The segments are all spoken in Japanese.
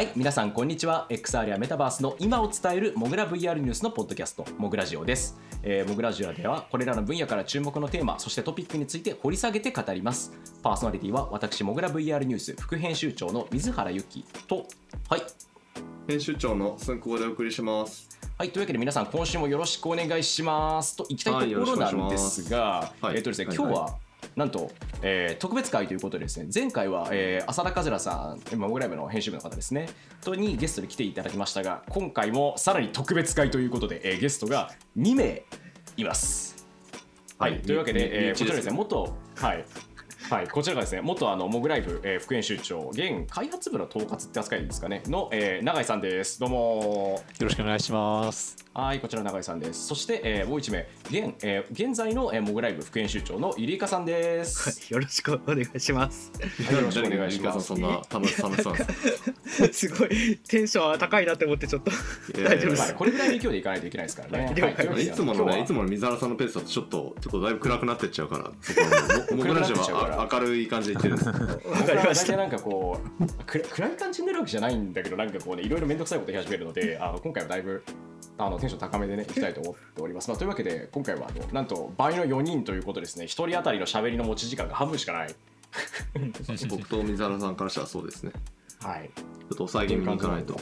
はい皆さんこんにちは。XR やメタバースの今を伝えるモグラ VR ニュースのポッドキャストモグラジオです、えー、モグラジオではこれらの分野から注目のテーマそしてトピックについて掘り下げて語ります。パーソナリティは私モグラ VR ニュース副編集長の水原由紀とはい。編集長の寸行でお送りします。はい、というわけで皆さん今週もよろしくお願いします。といきたいところなんですが、はいえっとですね、はい。今日は、なんと、えー特別会ということでですね前回は、えー浅田和さん今モグライブの編集部の方ですねとにゲストに来ていただきましたが今回もさらに特別会ということで、えーゲストが2名います。はい、はいというわけで、みえーこちらですね元はいはい、こちらがですね元あのモグライブ、えー副編集長現開発部の統括って扱いですかねの、えー永井さんですどうもよろしくお願いします。はい、こちら永井さんです。そして、えーもう一名、現,、えー現在の、えー、モグライブ副編集長のゆりかさんです。よろしくお願いします。はいよろしくお願いしますそんな楽し楽しそうなんです すごいテンション高いなって思ってちょっと大丈夫です。まあこれぐらいの勢いでいかないといけないですからね。了解といいつものね、いつもの水原さんのペースだとちょっと、ちょっとだいぶ暗くなってっちゃうから、そこはもう、僕ラジオ暗くなってっちゃう明るい感じで言ってるんです。わかりまなんかこう暗暗い感じになるわけじゃないんだけどなんかこうねいろいろ面倒くさいこと言い始めるのであの今回はだいぶあのテンション高めでねいきたいと思っております。まあ、というわけで今回はあのなんと倍の4人ということですね1人当たりの喋りの持ち時間が半分しかない。僕と水原さんからしたらそうですね。はいちょっと抑え気味にいかないと。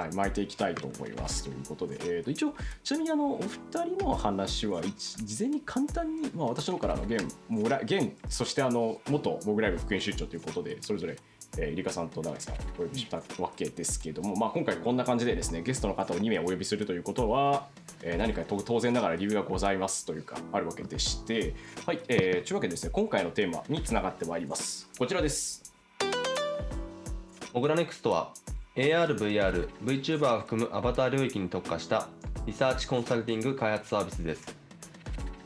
はい、巻いていきたいと思いますということで、えー、と一応ちなみにあのお二人の話は事前に簡単に、まあ、私の方からあの現モグラ現そしてあの元モグライブ副編集長ということでそれぞれ、えー、リカさんと永井さんお呼びしたわけですけども、まあ、今回こんな感じでですねゲストの方を2名お呼びするということは、えー何か当然ながら理由がございますというかあるわけでしてはい、えー、というわけでですね今回のテーマにつながってまいります。こちらです。モグラネクストは AR、VR、VTuber を含むアバター領域に特化したリサーチコンサルティング開発サービスです。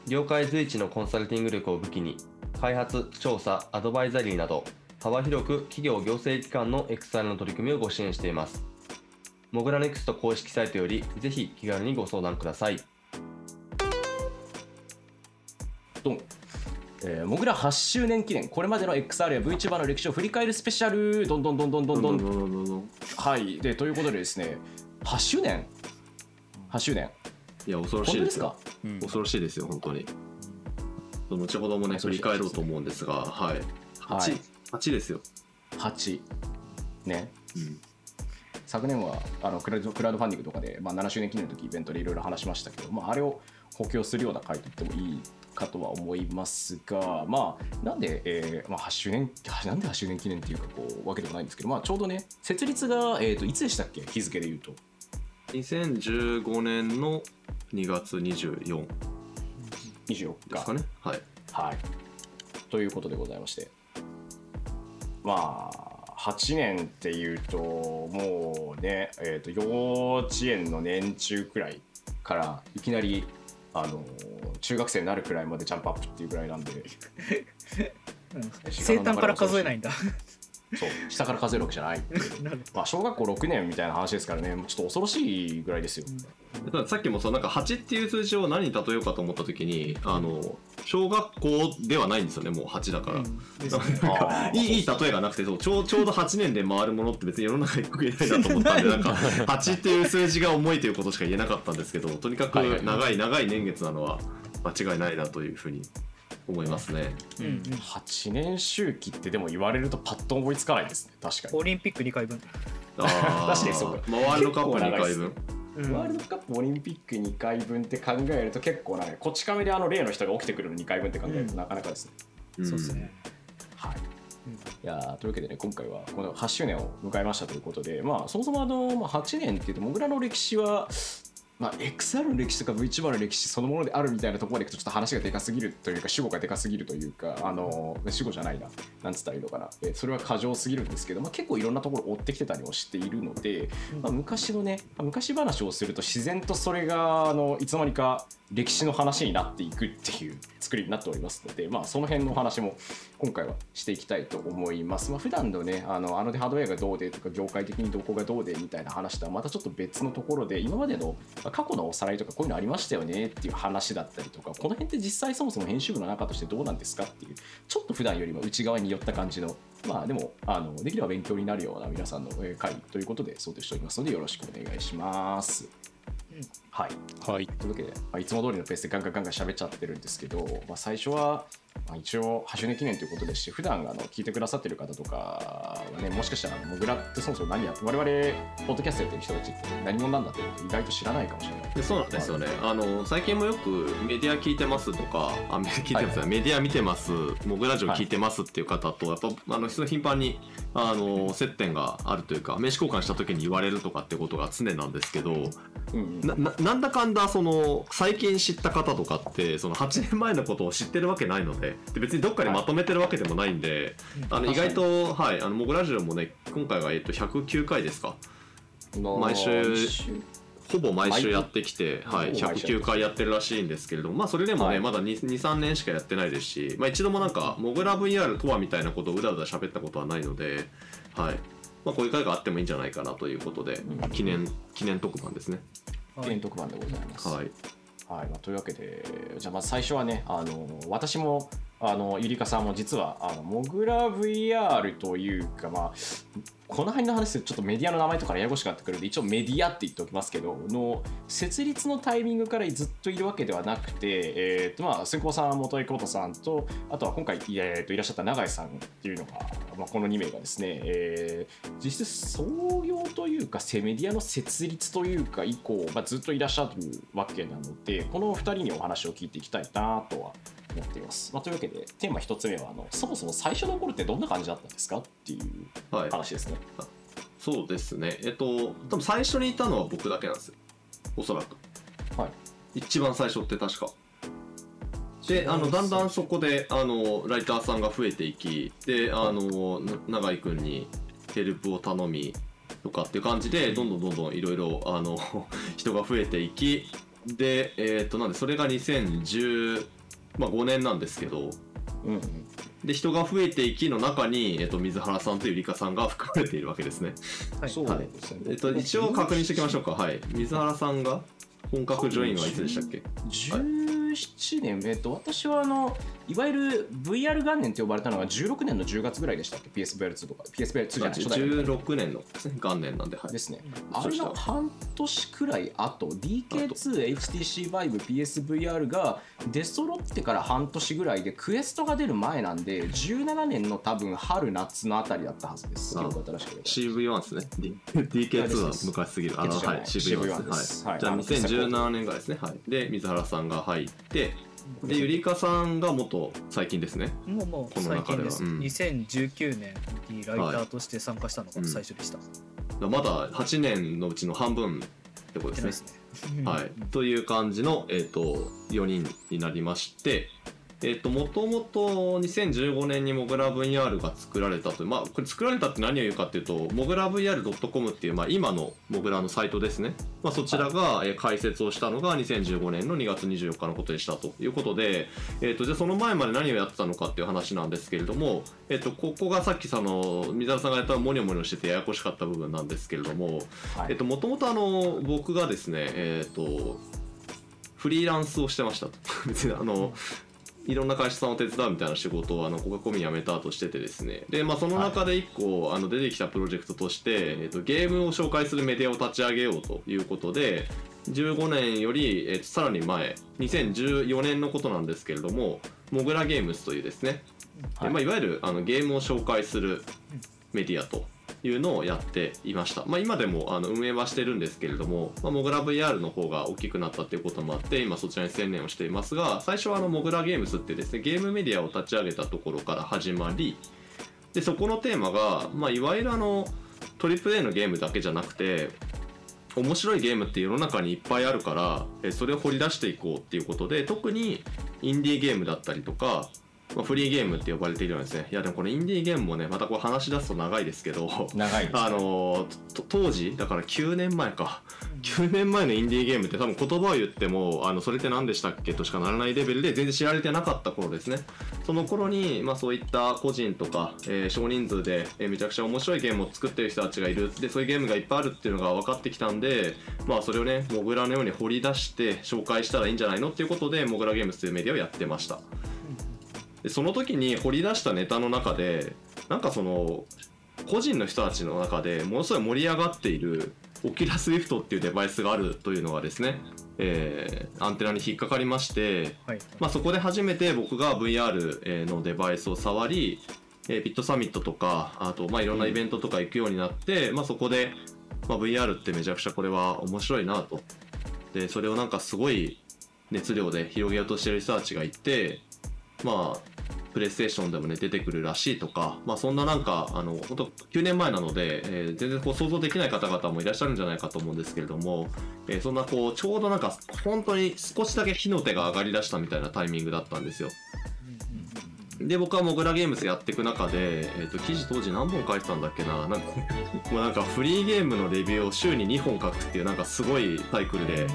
業界随一のコンサルティング力を武器に、開発、調査、アドバイザリーなど、幅広く企業行政機関の XR の取り組みをご支援しています。モグラネクスト公式サイトより、ぜひ気軽にご相談ください。ドン、えー、モグラ8周年記念これまでの XR や VTuber の歴史を振り返るスペシャル。どんどんどんどんどんどん。はい。でということでですね8周年8周年いや恐ろしいですか、うん、恐ろしいですよ本当に。後ほどもね振り返ろうと思うんですがはい。88ですよ。8ね、うん、昨年はあのクラウドクラウドファンディングとかで、まあ、7周年記念の時イベントでいろいろ話しましたけど、まあ、あれを補強するような回と言ってもいいかとは思いますが、まあ、なんで、えーまあ、8周年なんで8周年記念っていうかこうわけでもないんですけど、まあ、ちょうどね設立が、えー、といつでしたっけ？日付で言うと2015年の2月24 24日ですかね。はい。はい。ということでございまして。まあ、8年っていうと、もうね、えー、と幼稚園の年中くらいからいきなり、あの中学生になるくらいまでジャンプアップっていうぐらいなんで、生誕から数えないんだ。そう、下から数えるわけじゃない。まあ、小学校6年みたいな話ですからね、もうちょっと恐ろしいぐらいですよ。だからさっきもそうなんか8っていう数字を何に例えようかと思った時にあの小学校ではないんですよねもう8だから、うん。ね。いい例えがなくてそうちょうちょうど8年で回るものって別に世の中によくいないなと思ったんでなんか 8っていう数字が重いということしか言えなかったんですけどとにかく長い長い年月なのは間違いないなというふうに思いますね。うんうん8年周期ってでも言われるとパッと思いつかないですね、確かに。オリンピック2回分。あ 確かにそうかまあワールドカップ2回分。うんワールドカップオリンピック2回分って考えると結構なこち亀であの例の人が起きてくるの2回分って考えるとうんなかなかですね。んそうですね。はい、いやーというわけでね今回はこの8周年を迎えましたということで、まあ、そもそもあの、まあ、8年っていうとモグラの歴史は、まあ、XR の歴史とか VTuber の歴史そのものであるみたいなところまでいくとちょっと話がでかすぎるというか主語がでかすぎるというかあの主語じゃないななんつったらいいのかな。えそれは過剰すぎるんですけど、まあ、結構いろんなところを追ってきてたりもしているので、まあ、昔のねまあ昔話をすると自然とそれがあのいつの間にか歴史の話になっていくっていう作りになっておりますので、まあ、その辺のお話も今回はしていきたいと思います。まあ、普段のね、あのあのハードウェアがどうでとか、業界的にどこがどうでみたいな話とはまたちょっと別のところで、今までのまあ過去のおさらいとかこういうのありましたよねっていう話だったりとかこの辺って実際そもそも編集部の中としてどうなんですかっていうちょっと普段よりも内側に寄った感じのまあでもあのできれば勉強になるような皆さんのえー会ということで想定しておりますのでよろしくお願いします。はいはいというわけで、まあ、いつも通りのペースでガンガンガンガン喋っちゃってるんですけど、まあ、最初は、まあ、一応8周年記念ということですし普段あの聞いてくださってる方とかはねもしかしたらモグラってそもそも何やって我々ポッドキャストやってる人たちって何者なんだって意外と知らないかもしれない。でそうなんですよね。あの最近もよくメディア聞いてますとかあメ聞いてます、はいメディア見てますモグラジオ聞いてますっていう方と、やっぱあの頻繁にあの接点があるというか名刺交換した時に言われるとかってことが常なんですけどうんうん。なななんだかんだその最近知った方とかってその8年前のことを知ってるわけないのでで別にどっかにまとめてるわけでもないんで、あの意外とはいあのモグラジオもね今回がえっと109回ですか？毎週ほぼ毎週やってきて、はい、ほぼ毎週やって109回やってるらしいんですけれども、まあ、それでもね、はい。まだ23年しかやってないですし、まあ、一度もなんかモグラ VR とはみたいなことをうだうだ喋ったことはないので、はい。まあ、こういう会があってもいいんじゃないかなということで、うん。記念記念特番ですね。記念特番でございます。はいはい、というわけでじゃあまず最初はねあの私もあのゆりかさんも実はあのモグラ VR というかまあこの辺の話でちょっとメディアの名前とかややこしくなってくるので一応メディアって言っておきますけどの設立のタイミングからずっといるわけではなくて、えーとまあ、先行さん元井浩太さんとあとは今回、えーといらっしゃった永井さんっていうのが、まあ、この2名がですね、えー実質創業というかセメディアの設立というか以降、まあ、ずっといらっしゃるわけなのでこの2人にお話を聞いていきたいなとは思っています。まあ、というわけでテーマ1つ目はあのそもそも最初の頃ってどんな感じだったんですかっていうはい、話ですね。そうですね。えっと多分最初にいたのは僕だけなんですよ。おそらく。はい。一番最初って確か。であのだんだんそこであのライターさんが増えていきであのな永井君にヘルプを頼みとかっていう感じでどんどんどんどんいろいろあの 人が増えていきでえっ、となんでそれが2015、まあ、5年なんですけどうんうんで人が増えていきの中に、えっと水原さんとゆりかさんが含まれているわけですね。はいそうですね。えっと、一応確認しておきましょうか。はい。水原さんが本格ジョインはいつでしたっけ？17年、えっと、私はあのいわゆる VR 元年と呼ばれたのが16年の10月ぐらいでしたっけ？PSVR2 とか PSVR2 じゃない初代の16年の元年なんで、はいで。すね。うんあれの半年くらい後 DK2、HTC Vive、PSVR が出揃ってから半年ぐらいでクエストが出る前なんで17年の多分春夏のあたりだったはずです。あ記憶が正しければ CV1 ですね。D- DK2 は昔すぎる。あの、はい、CV1 CV1 でですす。はい。はいじゃあ2017年ぐらいですね。はい。で、水原さんが入って、で、ゆりかさんが元最近ですね。もうもうこの最近です、中では。うん。2019年にライターとして参加したのが最初でした、まだ8年のうちの半分ってことですね。ね。はい、という感じの、えー、と4人になりまして、えー、ともともと2015年にモグラ VR が作られたという、まあ、これ作られたって何を言うかっていうとモグラ VR.com っていう、まあ、今のモグラのサイトですね、まあ、そちらが、えー開設をしたのが2015年の2月24日のことでしたということで、えー、とじゃあその前まで何をやってたのかっていう話なんですけれども、えー、とここがさっきその水原さんがやったモニョモニョしててややこしかった部分なんですけれども、はいえっと、もともとあの僕がですね、えっと、フリーランスをしてましたと。別にあの、いろんな会社さんを手伝うみたいな仕事をあのコカ・コミ辞めた後しててですね。で、まあ、その中で一個、あの出てきたプロジェクトとして、えっと、ゲームを紹介するメディアを立ち上げようということで15年より、えっと、さらに前2014年のことなんですけれどもモグラゲームズというですね、はいい。まあ、いわゆるあのゲームを紹介するメディアというのをやっていました、まあ、今でもあの運営はしてるんですけれども、まあ、モグラ VR の方が大きくなったっていうこともあって今そちらに専念をしていますが最初はあのモグラゲームズってですねゲームメディアを立ち上げたところから始まりでそこのテーマが、まあ、いわゆるあのトリプル A のゲームだけじゃなくて面白いゲームって世の中にいっぱいあるからそれを掘り出していこうっていうことで特にインディーゲームだったりとかまあ、フリーゲームって呼ばれているようなですね。いやでもこのインディーゲームもねまたこう話し出すと長いですけど長いです、ね、あのと当時だから9年前か。9年前のインディーゲームって多分言葉を言ってもあのそれって何でしたっけとしかならないレベルで全然知られてなかった頃ですね。その頃に、まあ、そういった個人とか、えー少人数で、えーめちゃくちゃ面白いゲームを作ってる人たちがいる。でそういうゲームがいっぱいあるっていうのが分かってきたんで、まあ、それをねモグラのように掘り出して紹介したらいいんじゃないのっていうことでモグラゲームスというメディアをやってましたでその時に掘り出したネタの中でなんかその個人の人たちの中でものすごい盛り上がっている Oculus Rift っていうデバイスがあるというのがですね、えーアンテナに引っかかりまして、はい。まあ、そこで初めて僕が VR えーのデバイスを触り、えービットサミットとかあとまあいろんなイベントとか行くようになって、まあ、そこで、まあ、VR ってめちゃくちゃこれは面白いなと。でそれをなんかすごい熱量で広げようとしてる人たちがいてまあプレイステーションでもね出てくるらしいとか、まあ、そんななんかあの本当9年前なので、えー全然こう想像できない方々もいらっしゃるんじゃないかと思うんですけれども、えーそんなこうちょうどなんか本当に少しだけ火の手が上がりだしたみたいなタイミングだったんですよ。で僕はモグラゲームズやっていく中で、えー、と記事当時何本書いてたんだっけななんか もうなんかフリーゲームのレビューを週に2本書くっていうなんかすごいサイクルで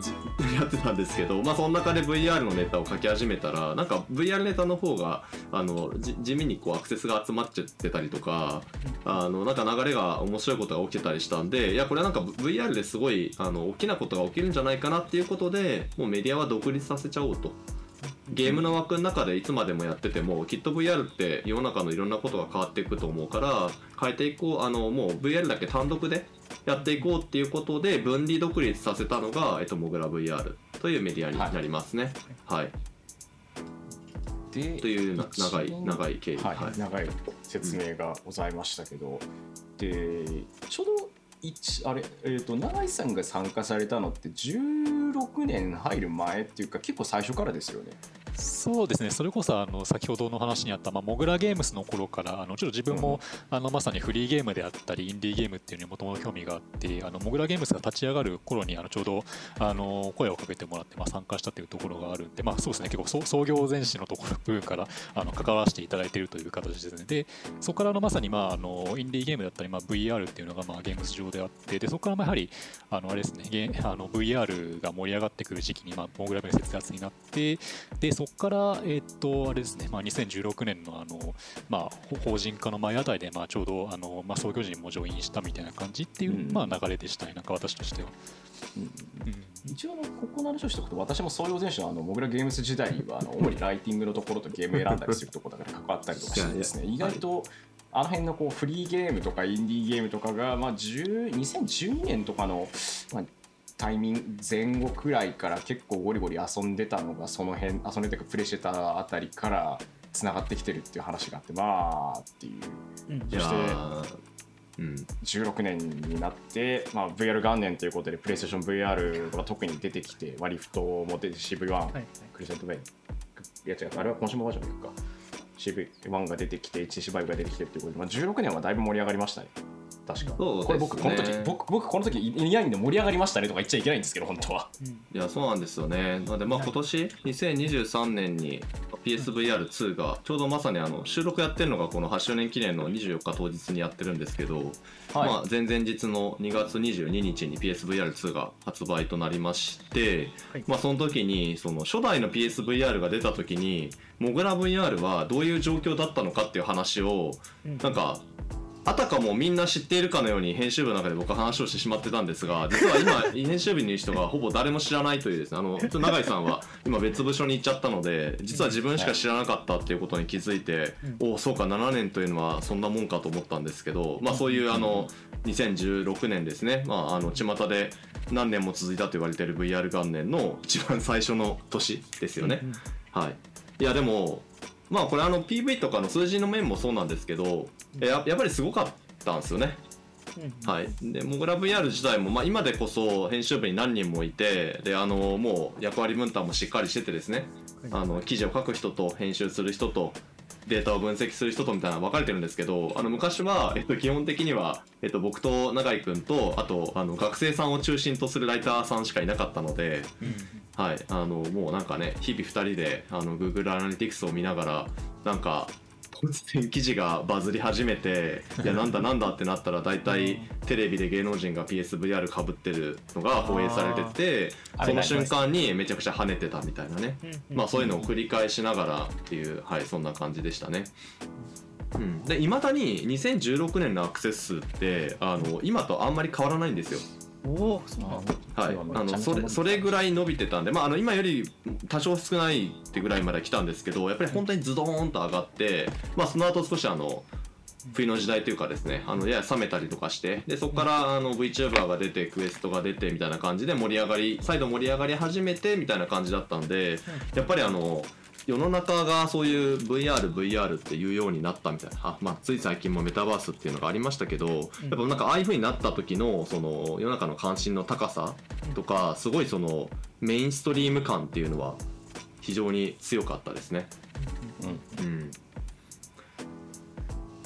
じ やってたんですけど、まあ、その中で VR のネタを書き始めたらなんか VR ネタの方があのじ地味にこうアクセスが集まっちゃってたりとかあのなんか流れが面白いことが起きてたりしたんでいやこれはなんか VR ですごいあの大きなことが起きるんじゃないかなっていうことでもうメディアは独立させちゃおうと。ゲームの枠の中でいつまでもやっててもきっと VR って世の中のいろんなことが変わっていくと思うから変えていこうあのもう VR だけ単独でやっていこうっていうことで分離独立させたのが、えっと、モグラ VR というメディアになりますね。はい、でというな長い長い経緯。はいはい長い説明がございましたけど、でちょうど一あれ、えー、と永井さんが参加されたのって16年入る前っていうか結構最初からですよね。そうですね、それこそあの先ほどの話にあった、まあ、モグラゲームスの頃から、あのちょっと自分も、あのまさにフリーゲームであったり、インディーゲームっていうのにもともと興味があって、あのモグラゲームスが立ち上がる頃にあのちょうどあの声をかけてもらって、まあ、参加したというところがあるんで、まあ、そうですね、結構創創業前史のところ部分からあの関わらせていただいているという形ですね。で、そこからあのまさに、まあ、あのインディーゲームだったり、まあ、VR っていうのが、まあ、ゲームス上であって、でそこからまあやはりあのあれですね、あの VR が盛り上がってくる時期に、まあ、モグラゲーム設立になって、でそこから、えーっとあれですねまあ、2016年のあの、まあ、ほ法人化の前あたりで、まあ、ちょうどあの、まあ、創業時にもジョインしたみたいな感じっていう、うん。まあ、流れでしたね、なんか私としては。一応あのここの話をしておくと私も創業前史のあのモグラゲームス時代はあの主にライティングのところとゲーム選んだりするところだから関わったりとかしてですね意外とあの辺のこうフリーゲームとかインディーゲームとかが、まあ、10 2012年とかの、まあ、タイミング前後くらいから結構ゴリゴリ遊んでたのがその辺遊んでてかプレイしてたあたりからつながってきてるっていう話があってまあっていう。うん。そしてーうん。16年になって、まあ、VR 元年ということで、プレイステーション VR が特に出てきて、割り太も出て CV1、はいクリセントベイ、いや違う、あれはコンシューマーバージョンか。CV1 が出てきて、HTC バイブが出てきてっていうことで、まあ、16年はだいぶ盛り上がりましたね。確か。そうですねこれ僕、この時、僕、僕この時、いやいんで盛り上がりましたねとか言っちゃいけないんですけど、本当は。うんいやそうなんですよね。なのでまあ今年2023年に PSVR2 がちょうどまさにあの収録やってるのがこの8周年記念の24日当日にやってるんですけど、まあ前々日の2月22日に PSVR2 が発売となりまして、はいまあその時にその初代の PSVR が出た時にモグラ VR はどういう状況だったのかっていう話をうんなんかあたかもみんな知っているかのように編集部の中で僕は話をしてしまってたんですが 実は今編集部にいる人がほぼ誰も知らないというですね。あの永井さんは今別部署に行っちゃったので実は自分しか知らなかったっていうことに気づいて、おおそうか7年というのはそんなもんかと思ったんですけどまあそういうあの2016年ですね。まああの巷で何年も続いたと言われている VR 元年の一番最初の年ですよね。うん。はい、いやでもまあこれあの PV とかの数字の面もそうなんですけどややっぱりすごかったんですよね。うん。はい、でモグラ VR 自体も、まあ、今でこそ編集部に何人もいてであのもう役割分担もしっかりしててですね。あの記事を書く人と編集する人とデータを分析する人とみたいなの分かれてるんですけどあの昔は、えっと、基本的には、えっと、僕と永井君とあとあの学生さんを中心とするライターさんしかいなかったので、はい、あのもうなんかね日々2人であの Google アナリティクスを見ながらなんか突然記事がバズり始めて いやなんだなんだってなったら大体テレビで芸能人が PSVR かぶってるのが放映されててその瞬間にめちゃくちゃ跳ねてたみたいなね。まあそういうのを繰り返しながらっていうはいそんな感じでしたね。うん、でいまだに2016年のアクセス数ってあの今とあんまり変わらないんですよ。おおそうなんだ。はい、あのそれそれぐらい伸びてたんで、まあ、あの今より多少少ないってぐらいまで来たんですけどやっぱり本当にズドーンと上がって、まあ、その後少しあの冬の時代というかですねあのやや冷めたりとかしてでそこからあの VTuber が出てクエストが出てみたいな感じで盛り上がり再度盛り上がり始めてみたいな感じだったんでやっぱりあの世の中がそういう VR、VR っていうようになったみたいな、あまあ、つい最近もメタバースっていうのがありましたけど、やっぱなんかああいう風になった時のその世の中の関心の高さとか、すごいそのメインストリーム感っていうのは非常に強かったですね。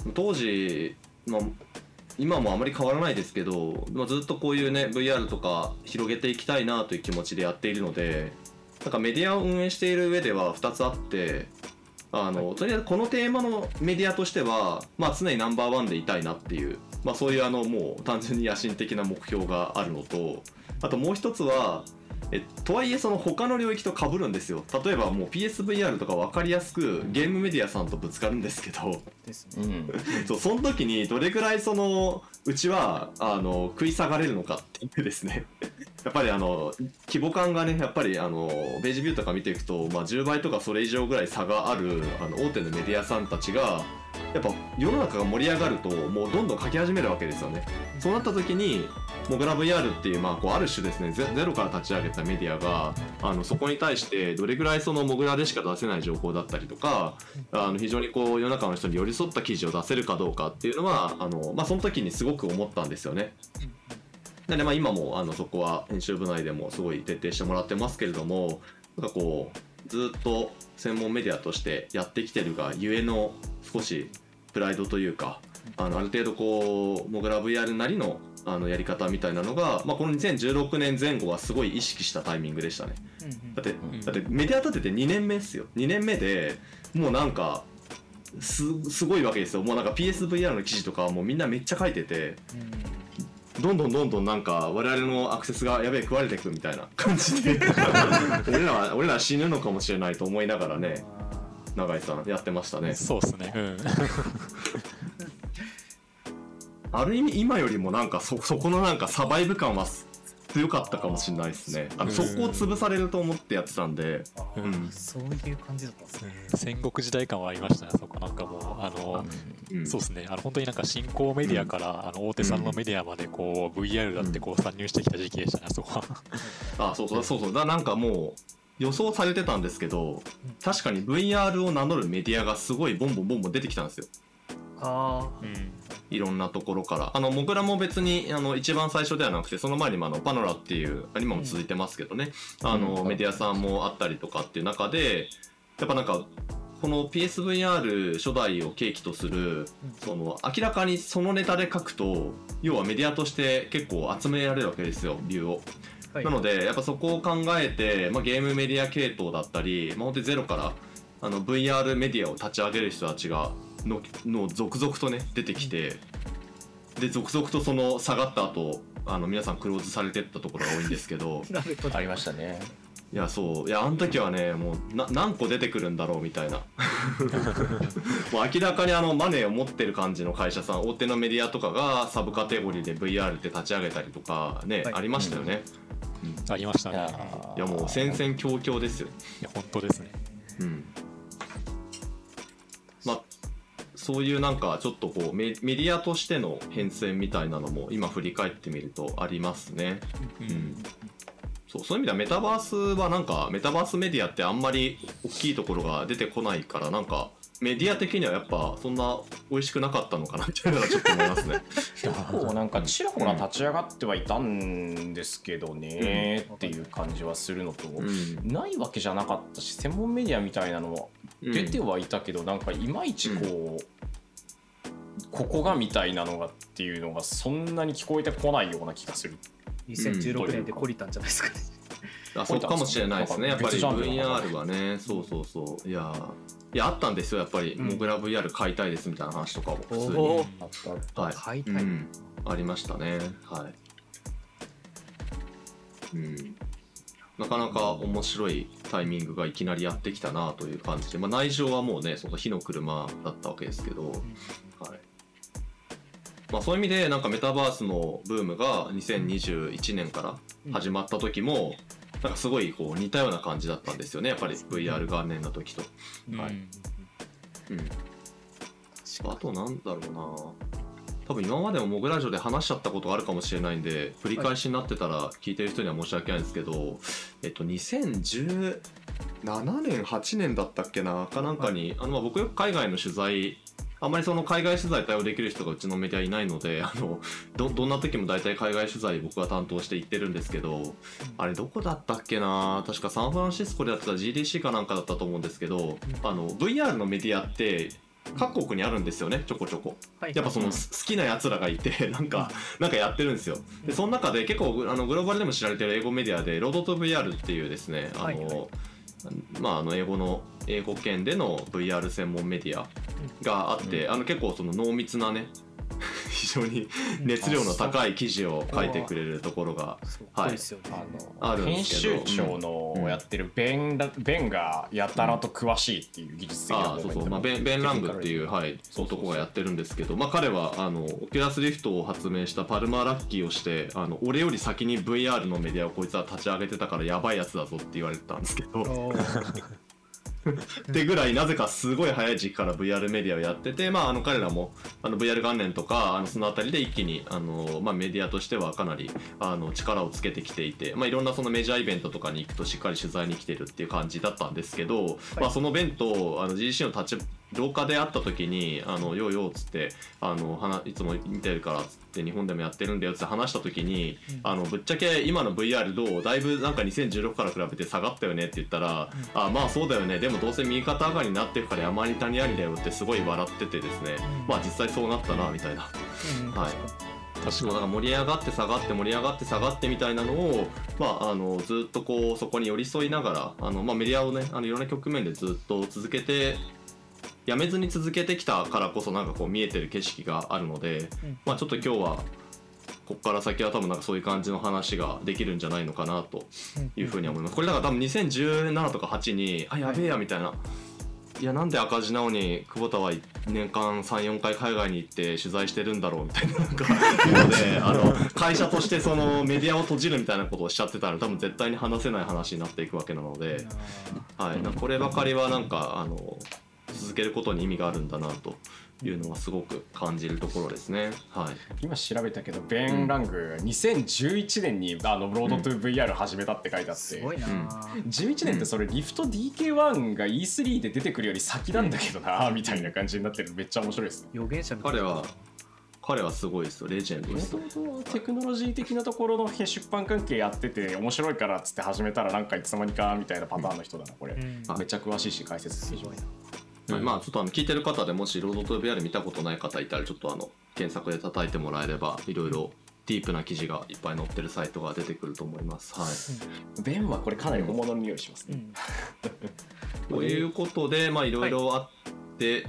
うん、当時、まあ、今もあまり変わらないですけど、まあ、ずっとこういうね VR とか広げていきたいなという気持ちでやっているのでなんかメディアを運営している上では2つあってあのとりあえずこのテーマのメディアとしては、まあ、常にナンバーワンでいたいなっていう、まあ、そういうあのもう単純に野心的な目標があるのとあともう一つはえとはいえその他の領域と被るんですよ。例えばもう PSVR とか分かりやすくゲームメディアさんとぶつかるんですけど。ですね。うん。そうその時にどれぐらいそのうちはあの食い下がれるのかっていうですね。やっぱりあの規模感がねやっぱりあのページビューとか見ていくと、まあ、10倍とかそれ以上ぐらい差があるあの大手のメディアさんたちがやっぱ世の中が盛り上がるともうどんどん書き始めるわけですよね。そうなった時にモグラ VR っていう,、まあ、こうある種ですねゼロから立ち上げたメディアがあのそこに対してどれぐらいそのモグラでしか出せない情報だったりとかあの非常にこう世の中の人に寄り添った記事を出せるかどうかっていうのはあの、まあ、その時にすごく思ったんですよね。なのでまあ今もあのそこは編集部内でもすごい徹底してもらってますけれどもなんかこうずっと専門メディアとしてやってきてるがゆえの少しプライドというかあのある程度こうモグラ VR なりのあのやり方みたいなのが、まあ、この2016年前後はすごい意識したタイミングでしたね。だってんだってメディア立てて2年目ですよ。2年目でもうなんかすすごいわけですよ。もうなんか PSVR の記事とかはもうみんなめっちゃ書いててどんどんどんどんなんか我々のアクセスがやべえ食われていくみたいな感じで。俺らは俺らは死ぬのかもしれないと思いながらね永井さんやってましたね。そうですね。うん。ある意味今よりもなんかそそこのなんかサバイブ感は強かったかもしれないですね。あのうんそこを潰されると思ってやってたんで。あーうん。そういう感じだったんですね。戦国時代感はありましたね、そこなんかもう、あの、うん。そうですね、あの本当になんか新興メディアから、あの大手さんのメディアまでこう VR だってこう参入してきた時期でしたね、あそこは。あそうそうそうそう。だなんかもう予想されてたんですけど確かに VR を名乗るメディアがすごいボンボンボンボン出てきたんですよ。あうん。いろんなところから。あのモグラも別にあの一番最初ではなくてその前にもあのパノラっていうあ今も続いてますけどね、あのうん。メディアさんもあったりとかっていう中でやっぱなんかこの PSVR 初代を契機とするその明らかにそのネタで書くと要はメディアとして結構集められるわけですよビューを。あはい。なのでやっぱそこを考えて、まあ、ゲームメディア系統だったり、まあ、本当にゼロからあの VR メディアを立ち上げる人たちがのの続々とね出てきてで続々とその下がった後あの皆さんクローズされてったところが多いんですけど。ありましたねいやそう。いやあの時はねもうな何個出てくるんだろうみたいな。もう明らかにあのマネーを持ってる感じの会社さん大手のメディアとかがサブカテゴリーで VR って立ち上げたりとかね、はい。ありましたよね、ありましたね。ー。いやもう戦々恐々ですよ。いや本当ですね。うん。まあそういうなんかちょっとこうメメディアとしての変遷みたいなのも今振り返ってみるとありますね。うんそうそういう意味ではメタバースはなんかメタバースメディアってあんまり大きいところが出てこないからなんかメディア的にはやっぱそんな美味しくなかったのかなみたいなのはちょっと思いますね。結構なんかちらほら立ち上がってはいたんですけどねっていう感じはするのと、うんないわけじゃなかったし専門メディアみたいなのは出てはいたけど、なんかいまいちこう、ここがみたいなのがっていうのがそんなに聞こえてこないような気がする。2016年で懲りたんじゃないですかね。あそうか。もしれないですね。やっぱり VR はね。そうそうそう。いやいやあったんですよ。やっぱり、うん。モグラ VR 買いたいですみたいな話とかも普通に。あはい、買いうたい、ん、ありましたね。はい、うん、なかなか面白いタイミングがいきなりやってきたなという感じで、まあ、内情はもうねその火の車だったわけですけど、はいまあ、そういう意味でなんかメタバースのブームが2021年から始まった時も、なんかすごいこう似たような感じだったんですよね。やっぱり VR 元年の時と。はい。うん。あとなんだろうな。多分今までもモグラジオで話しちゃったことがあるかもしれないんで繰り返しになってたら聞いてる人には申し訳ないんですけど、えっと2017年8年だったっけなかなんかにあのまあ僕よく海外の取材あんまりその海外取材対応できる人がうちのメディアいないのであのどどんな時も大体海外取材僕が担当して行ってるんですけどあれどこだったっけな？確かサンフランシスコでやってた GDC かなんかだったと思うんですけどあの VR のメディアって各国にあるんですよねちょこちょこ。はいやっぱそのす好きなやつらがいて なんかなんかやってるんですよ。でその中で結構あのグローバルでも知られてる英語メディアでロードと VR っていうですねあの、はいはいまああの英語の英語圏での VR 専門メディアがあって、あの結構その濃密なね非常に熱量の高い記事を書いてくれるところがはい。あのあるんで編すけど。集長のやってるベン,、ベンがやたらと詳しいっていう技術的なそうそう、まあ、ベンベン・ラングっていう、はい、男がやってるんですけど、まあ、彼はあの Oculus Rift を発明したパルマー・ラッキーをしてあの俺より先に VR のメディアをこいつは立ち上げてたからやばいやつだぞって言われてたんですけど ってぐらいなぜかすごい早い時期から VR メディアをやってて、まあ、あの彼らもあの VR 元年とかあのその辺りで一気にあの、まあ、メディアとしてはかなりあの力をつけてきていて、まあ、いろんなそのメジャーイベントとかに行くとしっかり取材に来てるっていう感じだったんですけど、まあ、そのベンとあの GDC の立ち廊下で会った時に「あのようよう」っつってあの話いつも見てるからっつって日本でもやってるんだよっつって話した時に、あのぶっちゃけ今の VR どう？だいぶなんか2016から比べて下がったよねって言ったら「あまあそうだよね。でもどうせ右肩上がりになってるから山に谷ありだよ」ってすごい笑っててですね。まあ実際そうなったなみたいな。うん。はい。確かそうなんか盛り上がって下がって盛り上がって下がってみたいなのを、まあ、あのずっとこうそこに寄り添いながらあの、まあ、メディアをねあのいろんな局面でずっと続けてやめずに続けてきたからこそなんかこう見えてる景色があるので、うんまあ、ちょっと今日はここから先は多分なんかそういう感じの話ができるんじゃないのかなというふうには思います。これだから多分2017とか8にあやべえやみたいな。いやなんで赤字なのに久保田は年間34回海外に行って取材してるんだろうみたいななんか のであの会社としてそのメディアを閉じるみたいなことをしちゃってたら多分絶対に話せない話になっていくわけなので、はい、こればかりはなんかあの続けることに意味があるんだなというのはすごく感じるところですね。はい。今調べたけどベン・ラング2011年にあのロードトゥ VR 始めたって書いてあって、すごいな、うん11年ってそれリフト DK1 が E3 で出てくるより先なんだけどなみたいな感じになってるめっちゃ面白いです。ね。予言者みたいな。彼は彼はすごいですよレジェンドもです。ともとテクノロジー的なところの出版関係やってて面白いからっつって始めたらなんかいつの間にかみたいなパターンの人だなこれ、うん。あめっちゃ詳しいし解説すごいなはいまあちょっとあの聞いてる方でもしロードトゥ VR 見たことない方いたらちょっとあの検索で叩いてもらえればいろいろディープな記事がいっぱい載ってるサイトが出てくると思います。はい。ベンはこれかなり本物の匂いしますね、うん。ということでまあいろいろあって、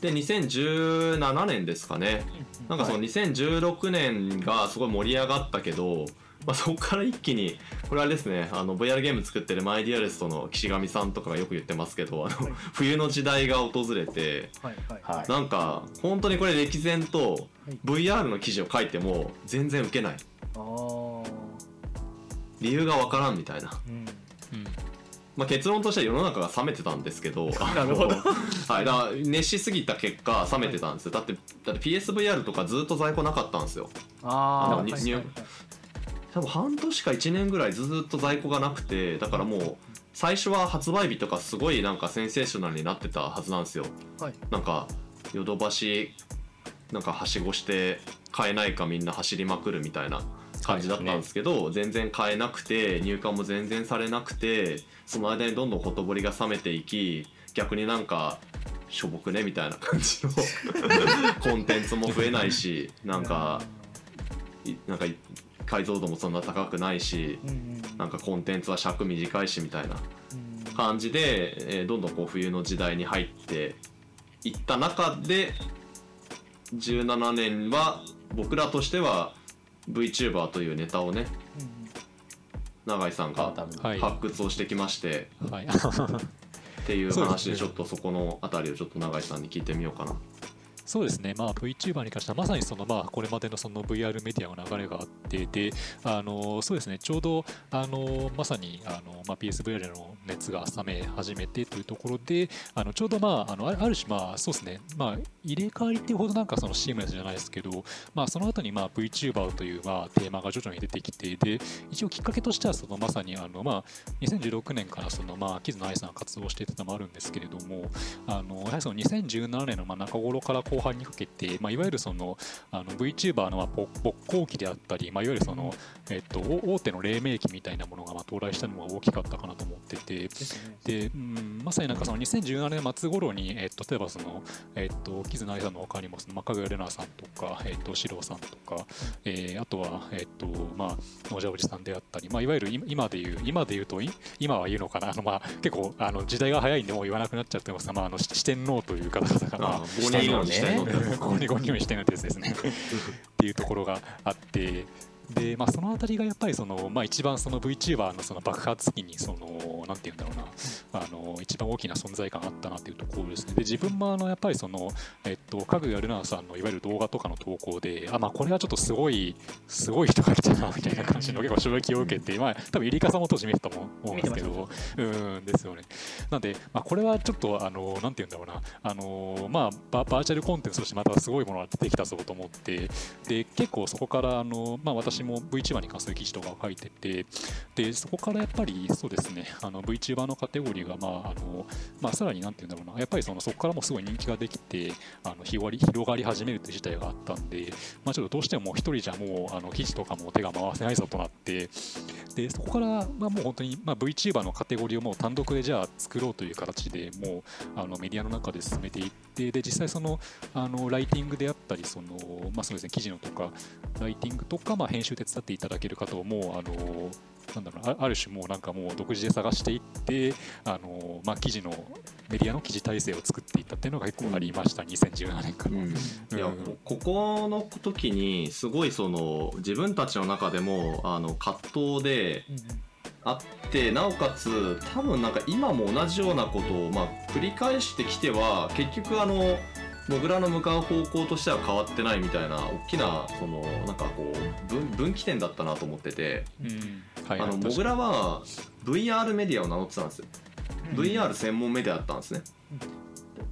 で2017年ですかね。なんかその2016年がすごい盛り上がったけど、まあ、そこから一気にこれはあれですねあの VR ゲーム作ってるマイディアレストの岸上さんとかがよく言ってますけどあの、はい。冬の時代が訪れてはいはい。はい。なんか本当にこれ歴然とはい。VR の記事を書いても全然受けない。理由がわからんみたいな、うん。うん。まあ、結論としては世の中が冷めてたんですけど なるほど。はい、だから熱しすぎた結果冷めてたんですよ。だってだって PSVR とかずっと在庫なかったんですよ。あー。あはい多分半年か1年ぐらいずっと在庫がなくてだからもう最初は発売日とかすごいなんかセンセーショナルになってたはずなんですよ。はい。なんかヨドバシなんかはしごして買えないかみんな走りまくるみたいな感じだったんですけど、全然買えなくて入荷も全然されなくてその間にどんどんほとぼりが冷めていき逆になんかしょぼくねみたいな感じの コンテンツも増えないしなんかいなんかい解像度もそんな高くないしうんうん。なんかコンテンツは尺短いしみたいなうん感じで、えーどんどんこう冬の時代に入っていった中で17年は僕らとしては VTuber というネタをね永井さんがはい。発掘をしてきまして、はい。っていう 話でちょっとそこのあたりをちょっと永井さんに聞いてみようかな。そうですね、まあ、VTuber に関してはまさにその、まあ、これまでのその VR メディアの流れがあってであのそうですね。ちょうどあのまさにあの、まあ、PSVR の熱が冷め始めてというところであのちょうど、まあ、あのあある種、まあ、そうですね、まあ、入れ替わりっていうほどなんかそのシームレスじゃないですけど、まあ、その後に、まあ、VTuber という、まあ、テーマが徐々に出てきてで一応きっかけとしてはそのまさにあの、まあ、2016年からその、まあ、キズの愛さんが活動していたのもあるんですけれどもあのやはりその2017年のまあ中頃から後半にかけて、まあ、いわゆるそのあの VTuber のまあぼ勃興期であったり、まあ、いわゆるその、えっと、お大手の黎明期みたいなものがまあ到来したのが大きかったかなと思ってて。でうん、まさになんかその2017年末頃に、えっと、例えばその、えっと、キズナイさんの他にもその、まあ、かぐやレナさんとか、えっと、シローさんとか、えーあとは、えっと、まあ、農者おじさんであったり、まあ、いわゆる今今で言う、今で言うと、い今は言うのかな、あの、まあ、結構、あの、時代が早いんで、もう言わなくなっちゃってます。が、まあ、あの、し四天王という方々が、まあ、あ5人のしてるのでここに5人をしてるやつですね。っていうところがあって。でまあ、そのあたりがやっぱりその、まあ、一番その VTuber のその爆発期にそのなんていうんだろうなあの一番大きな存在感あったなというところですね。で自分もあのやっぱりその、えっと、かぐやルナさんのいわゆる動画とかの投稿であ、まあ、これはちょっとすごいすごい人が来たなみたいな感じの結構衝撃を受けて、まあ、多分ゆりかさんも当時見てたと思うんですけどうんですよね。なんで、まあ、これはちょっとあのなんていうんだろうなあの、まあ、ババーチャルコンテンツとしてまたすごいものが出てきたぞと思ってで結構そこからあの、まあ、私も VTuber に関する記事とかを書いててでそこからやっぱりそうですねあの VTuber のカテゴリーが、まああのまあ、さらになんていうんだろうなやっぱりそのそこからもすごい人気ができてあの広がり広がり始めるという事態があったんで、まあ、ちょっとどうしても一人じゃもうあの記事とかも手が回せないぞとなってでそこから、まあ、もう本当に、まあ、VTuber のカテゴリーをもう単独でじゃあ作ろうという形でもうあのメディアの中で進めていってで実際そのあのライティングであったりその、まあそうですね、記事のとかライティングとか、まあ、編集手伝っていただける方をもうあのなんだろうなあある種もうなんかもう独自で探していってあの、まあ、記事のメディアの記事体制を作っていったっていうのが結構ありました、2017年から。うん。いやうんここの時にすごいその自分たちの中でもあの葛藤でうんうん。あってなおかつ多分なんか今も同じようなことを、まあ、繰り返してきては結局あのモグラの向かう方向としては変わってないみたいな大きなそのなんかこう分分岐点だったなと思ってて、うんはいあのモグラは VR メディアを名乗ってたんですよ。VR 専門メディアだったんですね。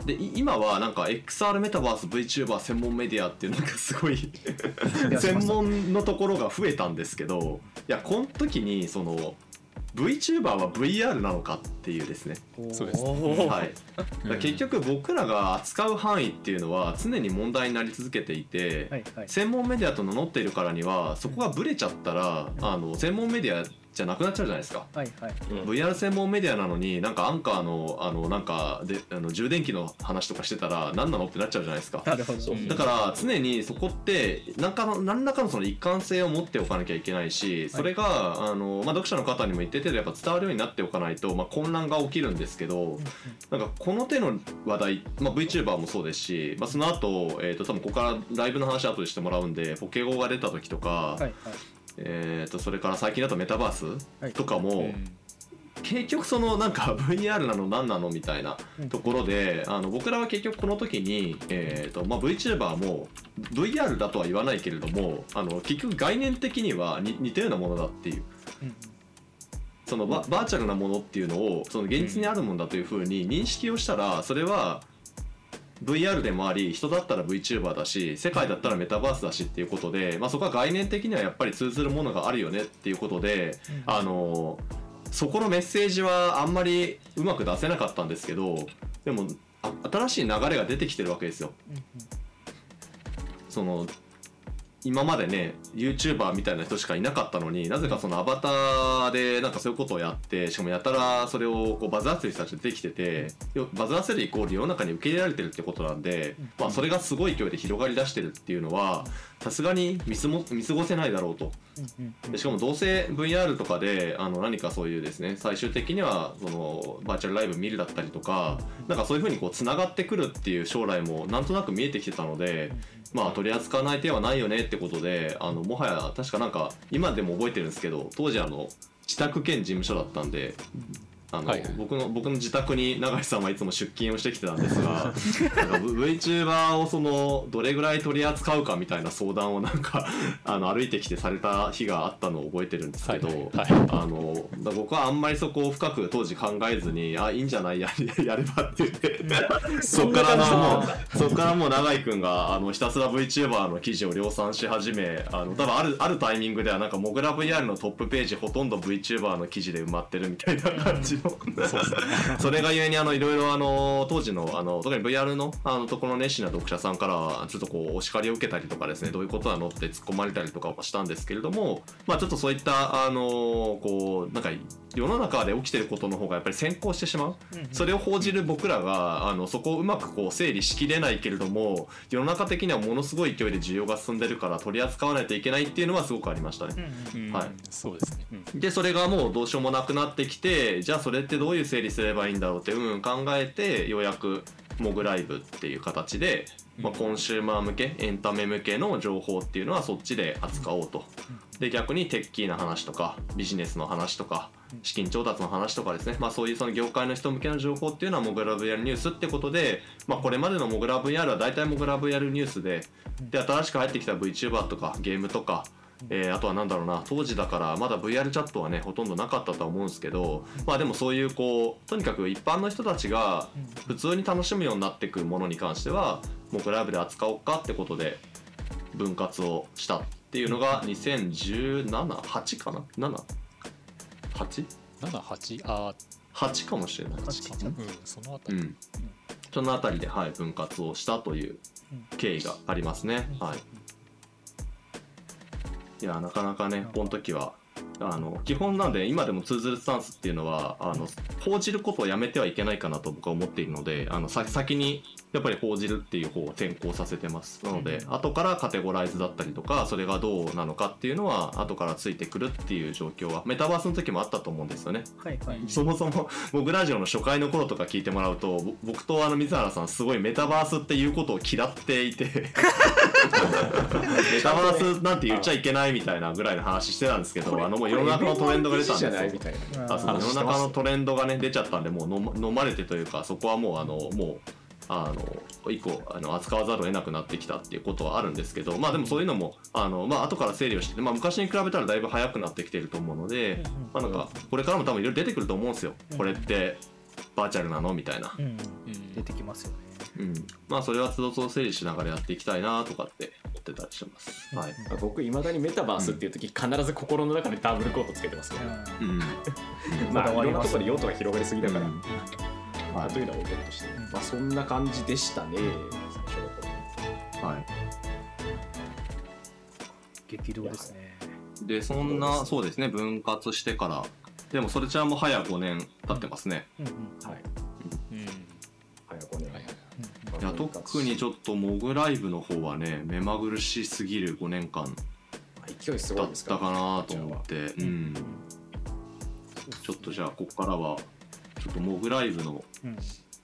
でい今はなんか XR メタバース VTuber 専門メディアっていうなんかすごい 専門のところが増えたんですけどいやこの時にその VTuber は VR なのかっていうですね、そうですはい、結局僕らが扱う範囲っていうのは常に問題になり続けていて、はいはい。専門メディアと名乗っているからにはそこがブレちゃったらあの専門メディアじゃなくなっちゃうじゃないですか。はいはい。VR 専門メディアなのになんかアンカーのあのなんかであの充電器の話とかしてたら何なの？ってなっちゃうじゃないですか。なるほど。だから常にそこって何かの何らかのその一貫性を持っておかなきゃいけないしそれが、あのまあ、読者の方にも一定程度やっぱ伝わるようになっておかないと、まあ、混乱が起きるんですけどなんかこの手の話題、まあ、VTuber もそうですし、まあ、その後、えー、と多分ここからライブの話後でしてもらうんでポケゴーが出た時とか、はいはい。えー、とそれから最近だとメタバーはい。スとかも、うん。結局そのなんか VR なの何なのみたいなところであの僕らは結局この時に、えーとまあ、VTuber も VR だとは言わないけれどもあの結局概念的には似似たようなものだっていう。うん。そのババーチャルなものっていうのをその現実にあるものだというふうに認識をしたらそれは VR でもあり人だったら VTuber だし世界だったらメタバースだしっていうことで、まあ、そこは概念的にはやっぱり通ずるものがあるよねっていうことでうんあのそこのメッセージはあんまりうまく出せなかったんですけどでもあ新しい流れが出てきてるわけですよ。その今までね YouTuber みたいな人しかいなかったのになぜかそのアバターでなんかそういうことをやってしかもやたらそれをこうバズらせる人たち出てきててよバズらせるイコール世の中に受け入れられてるってことなんで、まあ、それがすごい勢いで広がりだしてるっていうのはさすがに見過ご見過ごせないだろうと。でしかもどうせ VR とかであの何かそういうですね最終的にはそのバーチャルライブ見るだったりとかなんかそういうふうにこうつながってくるっていう将来もなんとなく見えてきてたのでまあ取り扱わない手はないよねってことであのもはや確かなんか今でも覚えてるんですけど当時あの自宅兼事務所だったんで。あのはいはい。僕の僕の自宅に永井さんはいつも出勤をしてきてたんですが なんか VTuber をそのどれぐらい取り扱うかみたいな相談をなんか あの歩いてきてされた日があったのを覚えてるんですけど、はいはいあのだ僕はあんまりそこを深く当時考えずにあいいんじゃない？ややればって言って そっからもうそっからもう永井君があのひたすら VTuber の記事を量産し始めあの多分あるあるタイミングではなんかモグラ VR のトップページほとんど VTuber の記事で埋まってるみたいな感じのそれがゆえにあのいろいろあの当時のあの特に VR のあのところの熱心な読者さんからはちょっとこうお叱りを受けたりとかですねどういうことなのって突っ込まれたりとかもしたんですけれどもまあちょっとそういったあのこうなんか世の中で起きてることの方がやっぱり先行してしまう。それを報じる僕らがあのそこをうまくこう整理しきれないけれども世の中的にはものすごい勢いで需要が進んでるから取り扱わないといけないっていうのはすごくありましたね。うんはい。そうですね、うん。でそれがもうどうしようもなくなってきてじゃあそれってどういう整理すればいいんだろうってうんうん考えてようやくモグライブっていう形で、まあ、コンシューマー向けエンタメ向けの情報っていうのはそっちで扱おうと。で逆にテッキーな話とかビジネスの話とか資金調達の話とかですね、まあ、そういうその業界の人向けの情報っていうのはモグラ VR ニュースってことで、まあ、これまでのモグラ VR は大体モグラ VR ニュースでで新しく入ってきた VTuber とかゲームとかえーあとはなんだろうな当時だからまだ VR チャットはねほとんどなかったとは思うんですけどまあでもそういうこうとにかく一般の人たちが普通に楽しむようになっていくものに関してはもうグライブで扱おうかってことで分割をしたっていうのが2017-8かな？7?8? 78あ8かもしれない。ーうんそのあたり、うん、そのあたりで、はい、分割をしたという経緯がありますね。はい、いやなかなかねこの時はあの基本なんで今でも通ずるスタンスっていうのはあの報じることをやめてはいけないかなと僕は思っているのであのさ先にやっぱり報じるっていう方を転向させてます。なので、後からカテゴライズだったりとかそれがどうなのかっていうのは後からついてくるっていう状況はメタバースの時もあったと思うんですよね。はいはい。そもそも 僕ラジオの初回の頃とか聞いてもらうとぼ僕とあの水原さんすごいメタバースっていうことを嫌っていて。メタバースなんて言っちゃいけないみたいなぐらいの話してたんですけどあのもう世の中のトレンドが出たんじゃですよ。ないみたいな。あそう世の中のトレンドがね出ちゃったんでもう飲ま飲まれてというかそこはもうあのもうあの以降あの扱わざるを得なくなってきたっていうことはあるんですけどまあでもそういうのもあの、まあ後から整理をして、まあ、昔に比べたらだいぶ早くなってきてると思うので、まあなんかこれからも多分いろいろ出てくると思うんですよ。これってバーチャルなの？みたいな。う、ん。うん。出てきますよね。うん、まあそれは都度都度整理しながらやっていきたいなとかって思ってたりします。はい、僕いまだにメタバースっていう時必ず心の中でダブルコートつけてますね、うん。まあいろんなところで用途が広がりすぎだから、うん。まあ、というのは置いとくとして、うんまあそんな感じでしたね最初の頃。はい。激動ですね。でそんなそうですね分割してから。でもそれちゃんも早5年経ってますね、うんうん。はい。うん。早くね、はいはいいや特にちょっとモグライブの方はね目まぐるしすぎる5年間勢いすごだっいですかたかなと思ってうん。ちょっとじゃあここからはちょっとモグライブのうん。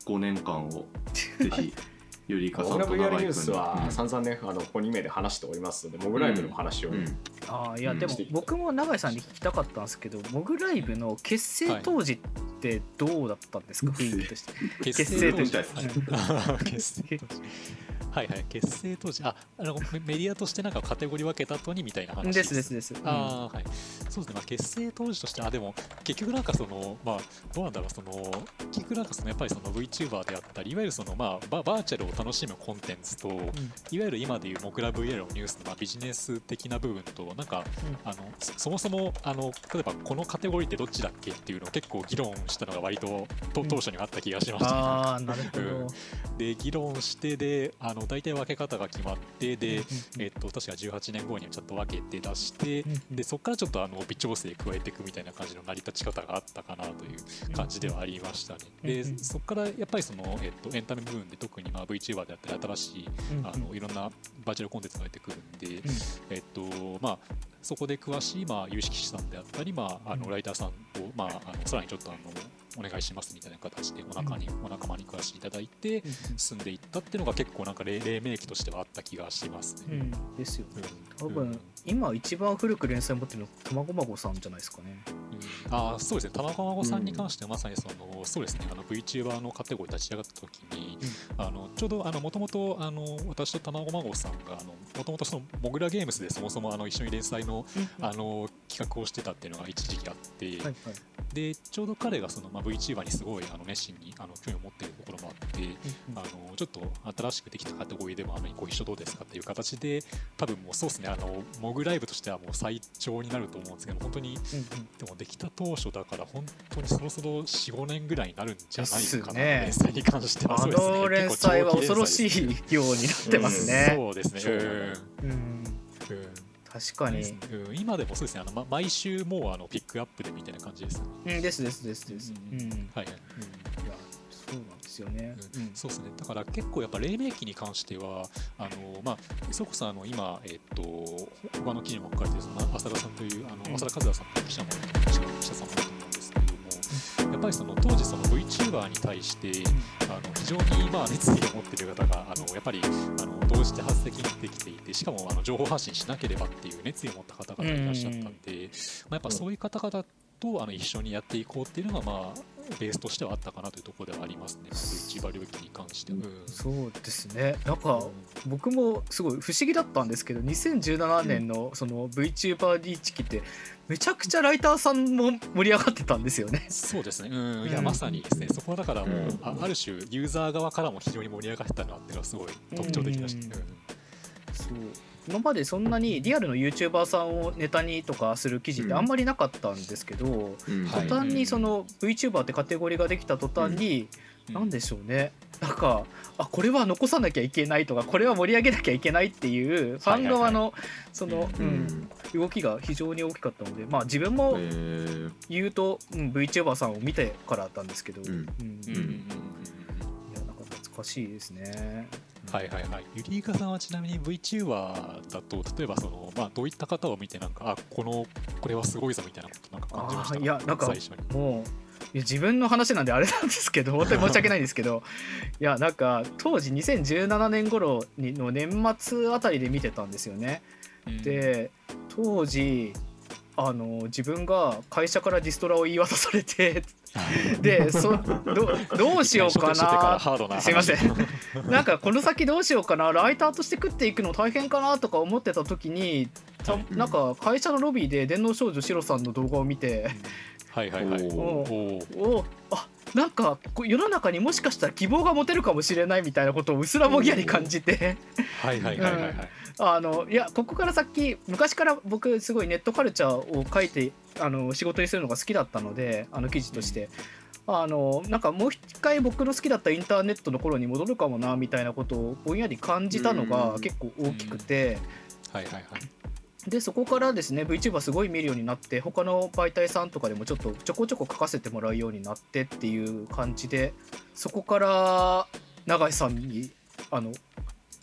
5年間をぜひ ゆりかさんと VR ニュー長井君に。スは散々ね、あのここ2名で話しておりますので、モグライブの話をね、うん。ああいやうんでも僕も永井さんに聞きたかったんですけどモグライブの結成当時ってどうだったんですか、雰囲気として。結結成当時。結成当時はいはい結成当時ああのメメディアとしてなんかカテゴリー分けた後にみたいな話です。ですです、うんああはい。そうですね、まあ、結成当時としてあでも結局なんかそのまあどうなんだろうその結局なんかそのやっぱりその VTuber であったりいわゆるそのまあババーチャルを楽しむコンテンツと、いわゆる今でいうモグラ VR のニュースのまあビジネス的な部分となんか、あのそそもそもあの例えばこのカテゴリーってどっちだっけっていうのを結構議論したのが割ととうん。当初にはあった気がしました、ああなるほど、うん。で議論してであのの大体分け方が決まってで、えっと、確か18年後にちょっと分けて出してでそこからちょっとあの微調整加えていくみたいな感じの成り立ち方があったかなという感じではありましたね。でそこからやっぱりその、えっと、エンタメ部分で特にまあ VTuber であったり新しいあのいろんなバーチャルコンテンツが出てくるんで、えっとまあ、そこで詳しい、まあ、有識者さんであったり、まあ、あのライターさんを、まあ、あのさらにちょっとあのお願いしますみたいな形でお仲に、お仲間に詳しいいただいて進んでいったっていうのが結構なんか黎明期としてはあった気がしますね。うん、ですよね。多分、今一番古く連載持ってるのたまごまごさんじゃないですかね。うん、あそうですね、たまごまごさんに関してはまさにその、そうですね、あの VTuber のカテゴリー立ち上がった時に、うん、あのちょうどもともと私とたまごまごさんがもともとそのモグラゲームスでそもそもあの一緒に連載の,、あの企画をしてたっていうのが一時期あって、はいはい、でちょうど彼がその、まあ、VTuber にすごいあの熱心にあの興味を持っているところもあって、あのちょっと新しくできたカテゴリーでもあのご一緒どうですかっていう形で多分もうそうですねあのモグライブとしてはもう最長になると思うんですけど本当に、でもできた当初だから本当にそろそろ45年ぐらいになるんじゃないかな、ね、連載に関してはそうですね連載は恐ろしいようになってますね、そうですね。うん、うん確かに、うん、今でもそうですね。あの、ま、毎週もうあのピックアップでみたいな感じです、ね、うんですですですです、うん、はい、うん、いやそうなんですよね、うん、そうですね。だから結構やっぱ黎明期に関してはあのまあそこそあの今えっと他の記事も書かれてるその浅田さんというあの浅田和也さんという記者もやっぱりその当時その VTuber に対して、あの非常にまあ熱意を持っている方があのやっぱりあの同時多発的にできていてしかもあの情報発信しなければっていう熱意を持った方々がいらっしゃったんで、まあ、やっぱそういう方々とあの一緒にやっていこうっていうのがまあベースとしてはあったかなというところではありますね、千葉領域に関しては、うん、そうですね、なんか僕もすごい不思議だったんですけど、2017年のその VTuber リーチ期って、めちゃくちゃライターさんも盛り上がってたんですよね。そうですね、うん、いや、まさにですね、そこはだからもう、あある種、ユーザー側からも非常に盛り上がってたなっていうのは、すごい特徴的だし、うん、そう今までそんなにリアルの YouTuber さんをネタにとかする記事ってあんまりなかったんですけど、うん、途端にその VTuber ってカテゴリーができた途端に、うん、なんでしょうね。なんかあこれは残さなきゃいけないとかこれは盛り上げなきゃいけないっていうファン側のその、うん、動きが非常に大きかったのでまあ自分も言うと、うん、VTuber さんを見てからだったんですけど、うんうん、いやなんか懐かしいですね。はいはいはい。ゆりいかさんはちなみに VTuber だと、例えばその、まあ、どういった方を見て、なんか、あこの、これはすごいぞみたいなことなんか感じました？いや、なんか、もう、自分の話なんであれなんですけど本当に申し訳ないんですけどいやなんか当時2017年頃の年末あたりで見てたんですよね。うん、で当時あの自分が会社からディストラを言い渡されてでそどどうしようかな。すいません。なんかこの先どうしようかな。ライターとして食っていくの大変かなとか思ってた時にたなんか会社のロビーで電脳少女シロさんの動画を見て、はいはいはい。おおあなんか世の中にもしかしたら希望が持てるかもしれないみたいなことをうすらぼぎやに感じて。はいはいはいはい、はいあのいやここから先昔から僕すごいネットカルチャーを書いてあの仕事にするのが好きだったのであの記事として。あのなんかもう一回僕の好きだったインターネットの頃に戻るかもなみたいなことをぼんやり感じたのが結構大きくて、はいはいはい。でそこからですね VTuber すごい見るようになって他の媒体さんとかでもちょっとちょこちょこ書かせてもらうようになってっていう感じでそこから永井さんにあの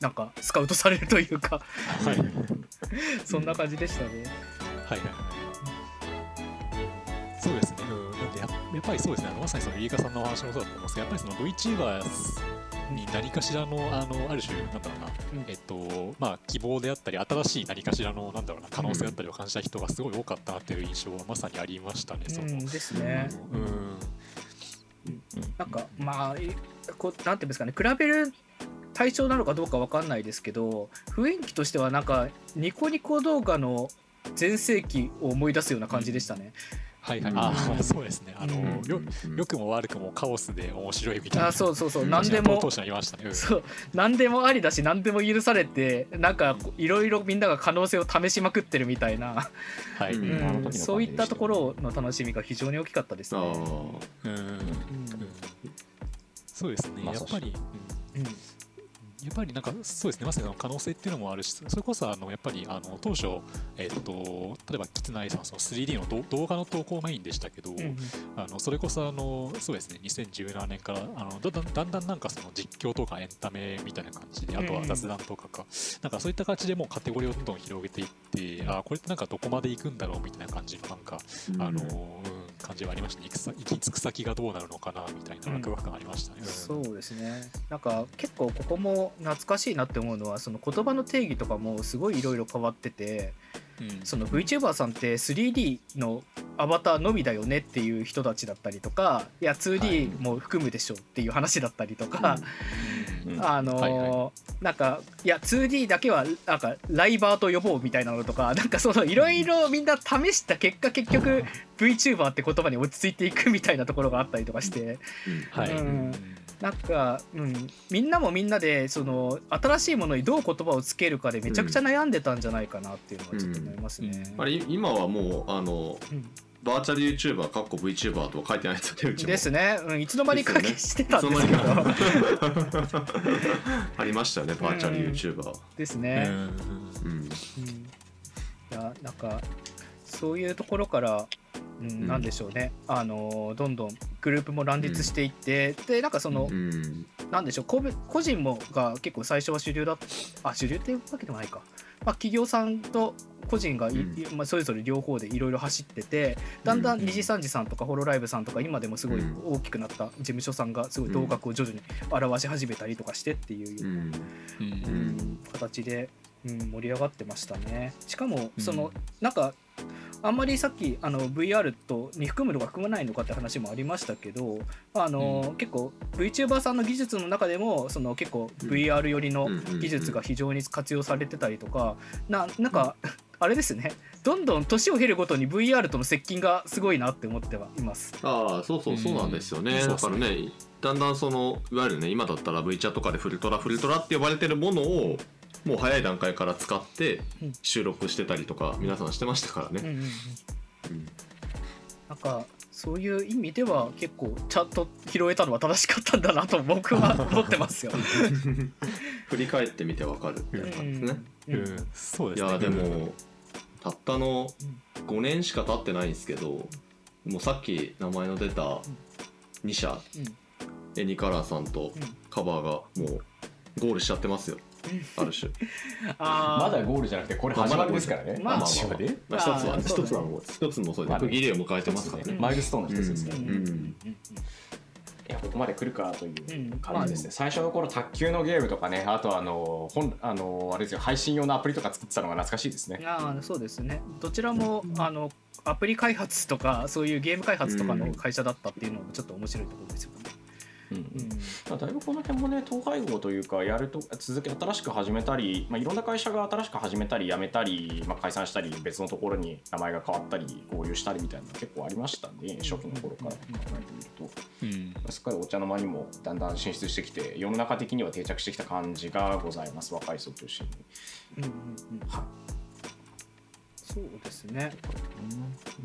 なんかスカウトされるというかはい、そんな感じでしたね。はいはいはい。そうですね。うん、だってややっぱりそうですね。まさにその飯川さんのお話もそうだと思うんですけど、やっぱりその VTuber に何かしらのあのある種なんだろうな、うん、えっとまあ希望であったり新しい何かしらのなんだろうな可能性だったりを感じた人がすごい多かったなっていう印象はまさにありましたね。そのですね。うん。なんかまあこうなんていうんですかね比べる対象なのかどうか分かんないですけど雰囲気としてはなんかニコニコ動画の全盛期を思い出すような感じでしたね。はいはい、ああそうですね。あの、うん、よよくも悪くもカオスで面白いみたいな。あそうそうそう。何でも当初ありましたね、そう。何でもありだし何でも許されてなんかいろいろみんなが可能性を試しまくってるみたいな、はい、うん、そういったところの楽しみが非常に大きかったですね。うん、うん、そうですね。やっぱり、うんやっぱりなんかそうですね。まさにその可能性っていうのもあるしそれこそあのやっぱりあの当初、えっと例えばキツナイさんはその 3D の動動画の投稿メインでしたけど、うんあのそれこそあのそうですね。2017年からあのだんだんだんだんなんかその実況とかエンタメみたいな感じであとは雑談とかか、なんかそういった形でもうカテゴリーをどんどん広げていってあこれってなんかどこまで行くんだろうみたいな感じのなんか、あのうん。感じはありましたね。行き着く先がどうなるのかなみたいなワクワク感ありましたね。うん。そうですね。なんか結構ここも懐かしいなって思うのはその言葉の定義とかもすごいいろいろ変わっててうん。その VTuber さんって 3D のアバターのみだよねっていう人たちだったりとかいや 2D も含むでしょっていう話だったりとか、うん。あのーはいはなんかいや 2D だけはなんかライバーと呼ぼうみたいなのとか なんかそのいろいろみんな試した結果結局 VTuber って言葉に落ち着いていくみたいなところがあったりとかして。はい。うんなんか、うん、みんなもみんなでその新しいものにどう言葉をつけるかでめちゃくちゃ悩んでたんじゃないかなっていうのはちょっと思いますね。あれ今はもうあのうんバーチャル YouTuber かっこ VTuber とは書いてないですよねですね、うん、いつの間にかですしてたんですけど。いつの間にかありましたよねバーチャル YouTuber ですうね。ん。うん。うん。いやなんかそういうところから、うん。んなんでしょうね。あのどんどんグループも乱立していって、でなんかその、うん。なんでしょう個別個人もが結構最初は主流だあ主流っていうわけでもないか、まあ、企業さんと個人がい、うん。いまあ、それぞれ両方でいろいろ走っててだんだんうん二次三次さんとかホロライブさんとか今でもすごいうん。大きくなった事務所さんがすごい頭角を徐々に表し始めたりとかしてっていうようなうんうん。うん。形で、うん、盛り上がってましたね。しかもうん。その、なんかあんまりさっきあの VR とに含むのか含まないのかって話もありましたけどあの、うん。結構 VTuber さんの技術の中でもその結構うん。VR 寄りのうんうんうん。技術が非常に活用されてたりとかななんか、あれですね。どんどん年を経るごとに VR との接近がすごいなって思ってはいます。ああそうそうそうなんですよね、うんだからねだんだんそのいわゆるね今だったら V チャとかでフルトラフルトラって呼ばれてるものをもう早い段階から使ってうん。収録してたりとか皆さんしてましたからね、うんうんうん。うん。なんかそういう意味では結構ちゃんと拾えたのは正しかったんだなと僕は 思ってますよ。振り返ってみてわかるっていう感じですね、うん。うん。そうですね。いやでもたったの5年しか経ってないんですけどもうさっき名前の出た2社うん。エニカラーさんとカバーがもうゴールしちゃってますよ ある種。あー。まだゴールじゃなくてこれ始まりですからね、まあ一話でまあ。一つはあーそうだね。一つはもう一つもそうまあね。で区切りを迎えてますからね。マイルストーンの一つですね、うん。うん。いやここまで来るかといううん。感じですね、最初の頃卓球のゲームとかねあとあの本あのあれですよ配信用のアプリとか作ってたのが懐かしいですね。ああそうですね。どちらもあのアプリ開発とかそういうゲーム開発とかの会社だったっていうのもちょっと面白いところですよね。うんうん。まあだいぶこの辺もね統廃合というかやると続け新しく始めたり、まあ、いろんな会社が新しく始めたり辞めたり、まあ、解散したり別のところに名前が変わったり合流したりみたいなの結構ありましたね初期の頃から考えてみると。うん。すっかりお茶の間にもだんだん進出してきて世の中的には定着してきた感じがございます若い層を中心に。うんうんうん。はいそうですね。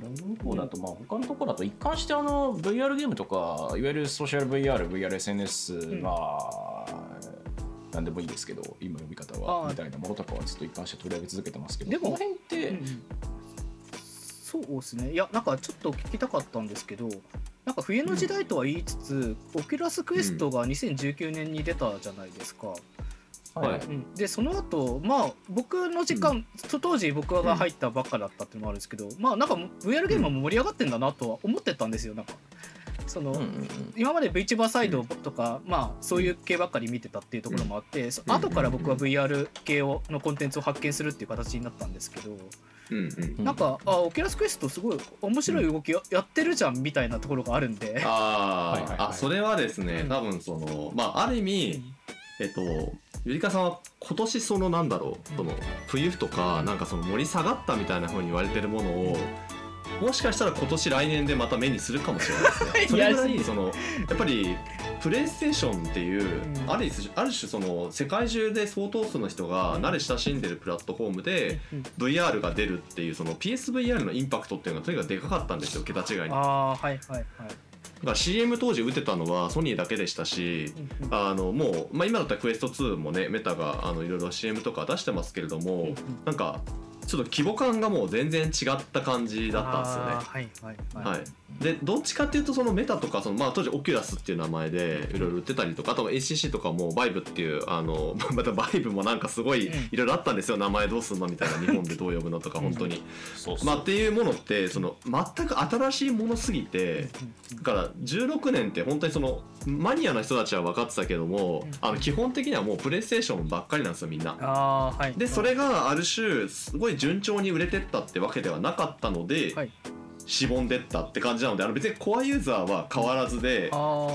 ラグの方だと、まあ、他のところだと一貫してあの VR ゲームとかいわゆるソーシャル VR、VRSNS が、なんでもいいですけど今読み方ああはみたいなものとかはずっと一貫して取り上げ続けてますけどでもこの辺って、うんそうですね。いやなんかちょっと聞きたかったんですけどなんか冬の時代とは言いつつ、 Oculus Quest が2019年に出たじゃないですか。はい。でその後まあ僕の時間、当時僕が入ったばっかだったっていうのもあるんですけど、まあなんか VR ゲームも盛り上がってんだなとは思ってたんですよなんか。その、うんうんうん。今まで VTuber サイドとか、まあそういう系ばっかり見てたっていうところもあって、そうん。後から僕は VR 系をのコンテンツを発見するっていう形になったんですけど、うんうん。うんなんかあ Oculus Quest すごい面白い動きや,、やってるじゃんみたいなところがあるんで。あー、はいはいはい。あそれはですねうん。多分そのまあある意味えっとゆりかさんは今年そのなんだろうその冬とかなんかその盛り下がったみたいな風に言われてるものをもしかしたら今年来年でまた目にするかもしれないですね。それぐらいそのやっぱりプレイステーションっていう、うんある種ある種その世界中で相当数の人が慣れ親しんでるプラットフォームでうん VR が出るっていうその PSVR のインパクトっていうのがとにかくでかかったんですよ桁違いに。ああはいはいはい。だから CM 当時打てたのはソニーだけでしたしあのもう、まあ、今だったらクエスト2もねメタがあのいろいろ CM とか出してますけれどもなんかちょっと規模感がもう全然違った感じだったんですよね。はいはいはい。はい、でどっちかっていうとそのメタとかその、まあ、当時オキュラスっていう名前でいろいろ売ってたりとかあと ACC とかもバイブっていうあの またバイブもなんかすごいうんいろいろあったんですよ名前どうすんのみたいな日本でどう呼ぶのとか本当に。まあ、っていうものってその全く新しいものすぎてだから16年って本当にそのマニアの人たちは分かってたけどもうんあの基本的にはもうプレイステーションばっかりなんですよみんな。はい。でそれがある種すごい順調に売れてったってわけではなかったので、はいしぼんでったって感じなのであの別にコアユーザーは変わらずで。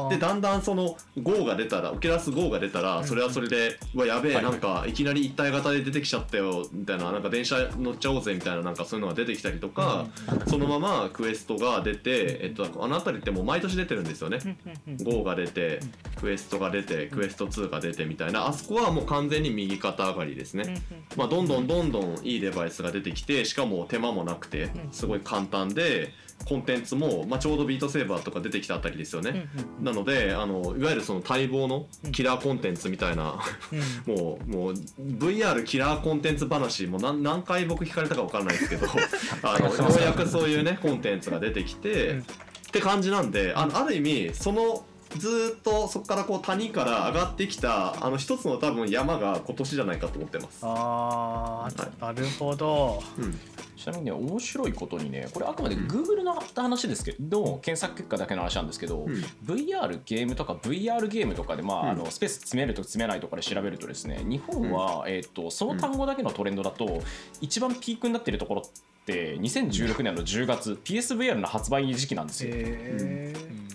でだんだんその GO が出たらオキュラス GO が出たうん。らそれはそれで「うわやべえはいなんかいきなり一体型で出てきちゃったよ」みたいななんか電車乗っちゃおうぜみたいななんかそういうのが出てきたりとかそのままクエストが出てえっとあの辺りってもう毎年出てるんですよね。GO が出てクエストが出てクエスト2が出てみたいな。あそこはもう完全に右肩上がりですね。まあ、どんどんどんどんいいデバイスが出てきてしかも手間もなくてすごい簡単でコンテンツも、まあ、ちょうどビートセーバーとか出てきたあたりですよね。なのであのいわゆるその待望のキラーコンテンツみたいな、もうもう VR キラーコンテンツ話もう何何回僕聞かれたか分からないですけど あのようやくそういうねコンテンツが出てきて、うんって感じなんであのある意味そのずーっとそこからこう谷から上がってきたあの一つの多分山が今年じゃないかと思ってます。ああなるほど。うんちなみにね面白いことにねこれあくまで Google の話ですけど、検索結果だけの話なんですけど、うん。VR ゲームとか VR ゲームとかで、まあうん。あのスペース詰めると詰めないとかで調べるとですね日本は、えー、とその単語だけのトレンドだと、一番ピークになっているところって2016年の10月 PSVR の発売時期なんですよ。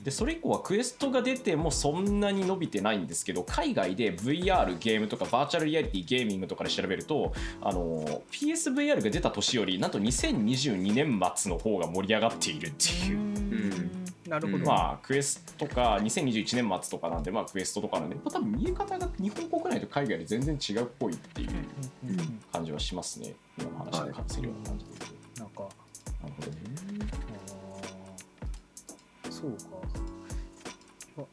へでそれ以降はクエストが出てもそんなに伸びてないんですけど海外で VR ゲームとかバーチャルリアリティゲーミングとかで調べるとあの PSVR が出た年よりなんと2022年末の方が盛り上がっているってえ。いう。なるほど。まあクエストとか2021年末とかなんでまあクエストとかなんでまあ多分見え方が日本国内と海外で全然違うっぽいっていううん。うんうん感じはしますね。今の話で感じるような感じで。言うとなんかなるほどねそうか。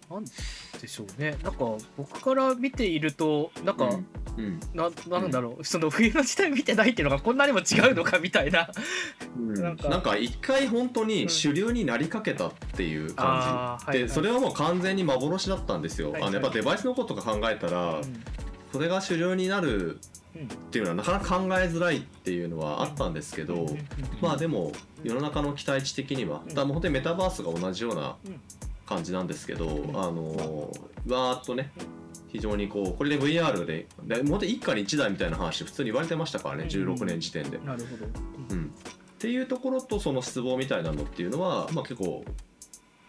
あなんでしょうね。なんか僕から見ているとなんか、うん。ななんだろう、その冬の時代見てないっていうのがこんなにも違うのかみたいな。うん。なんか。一回本当に主流になりかけたっていう感じ、あーはいはい。でそれはもう完全に幻だったんですよ、はいはい。あのやっぱデバイスのこととか考えたら、それが主流になるっていうのはなかなか考えづらいっていうのはあったんですけど、まあでも世の中の期待値的には、うん。だもう本当にメタバースが同じようなうん。感じなんですけど、ん。あのわーっとね非常にこうこれで VR でで本当に一家に一台みたいな話普通に言われてましたからね、うん16年時点で。なるほど。うん、っていうところとその失望みたいなのっていうのは、まあ、結構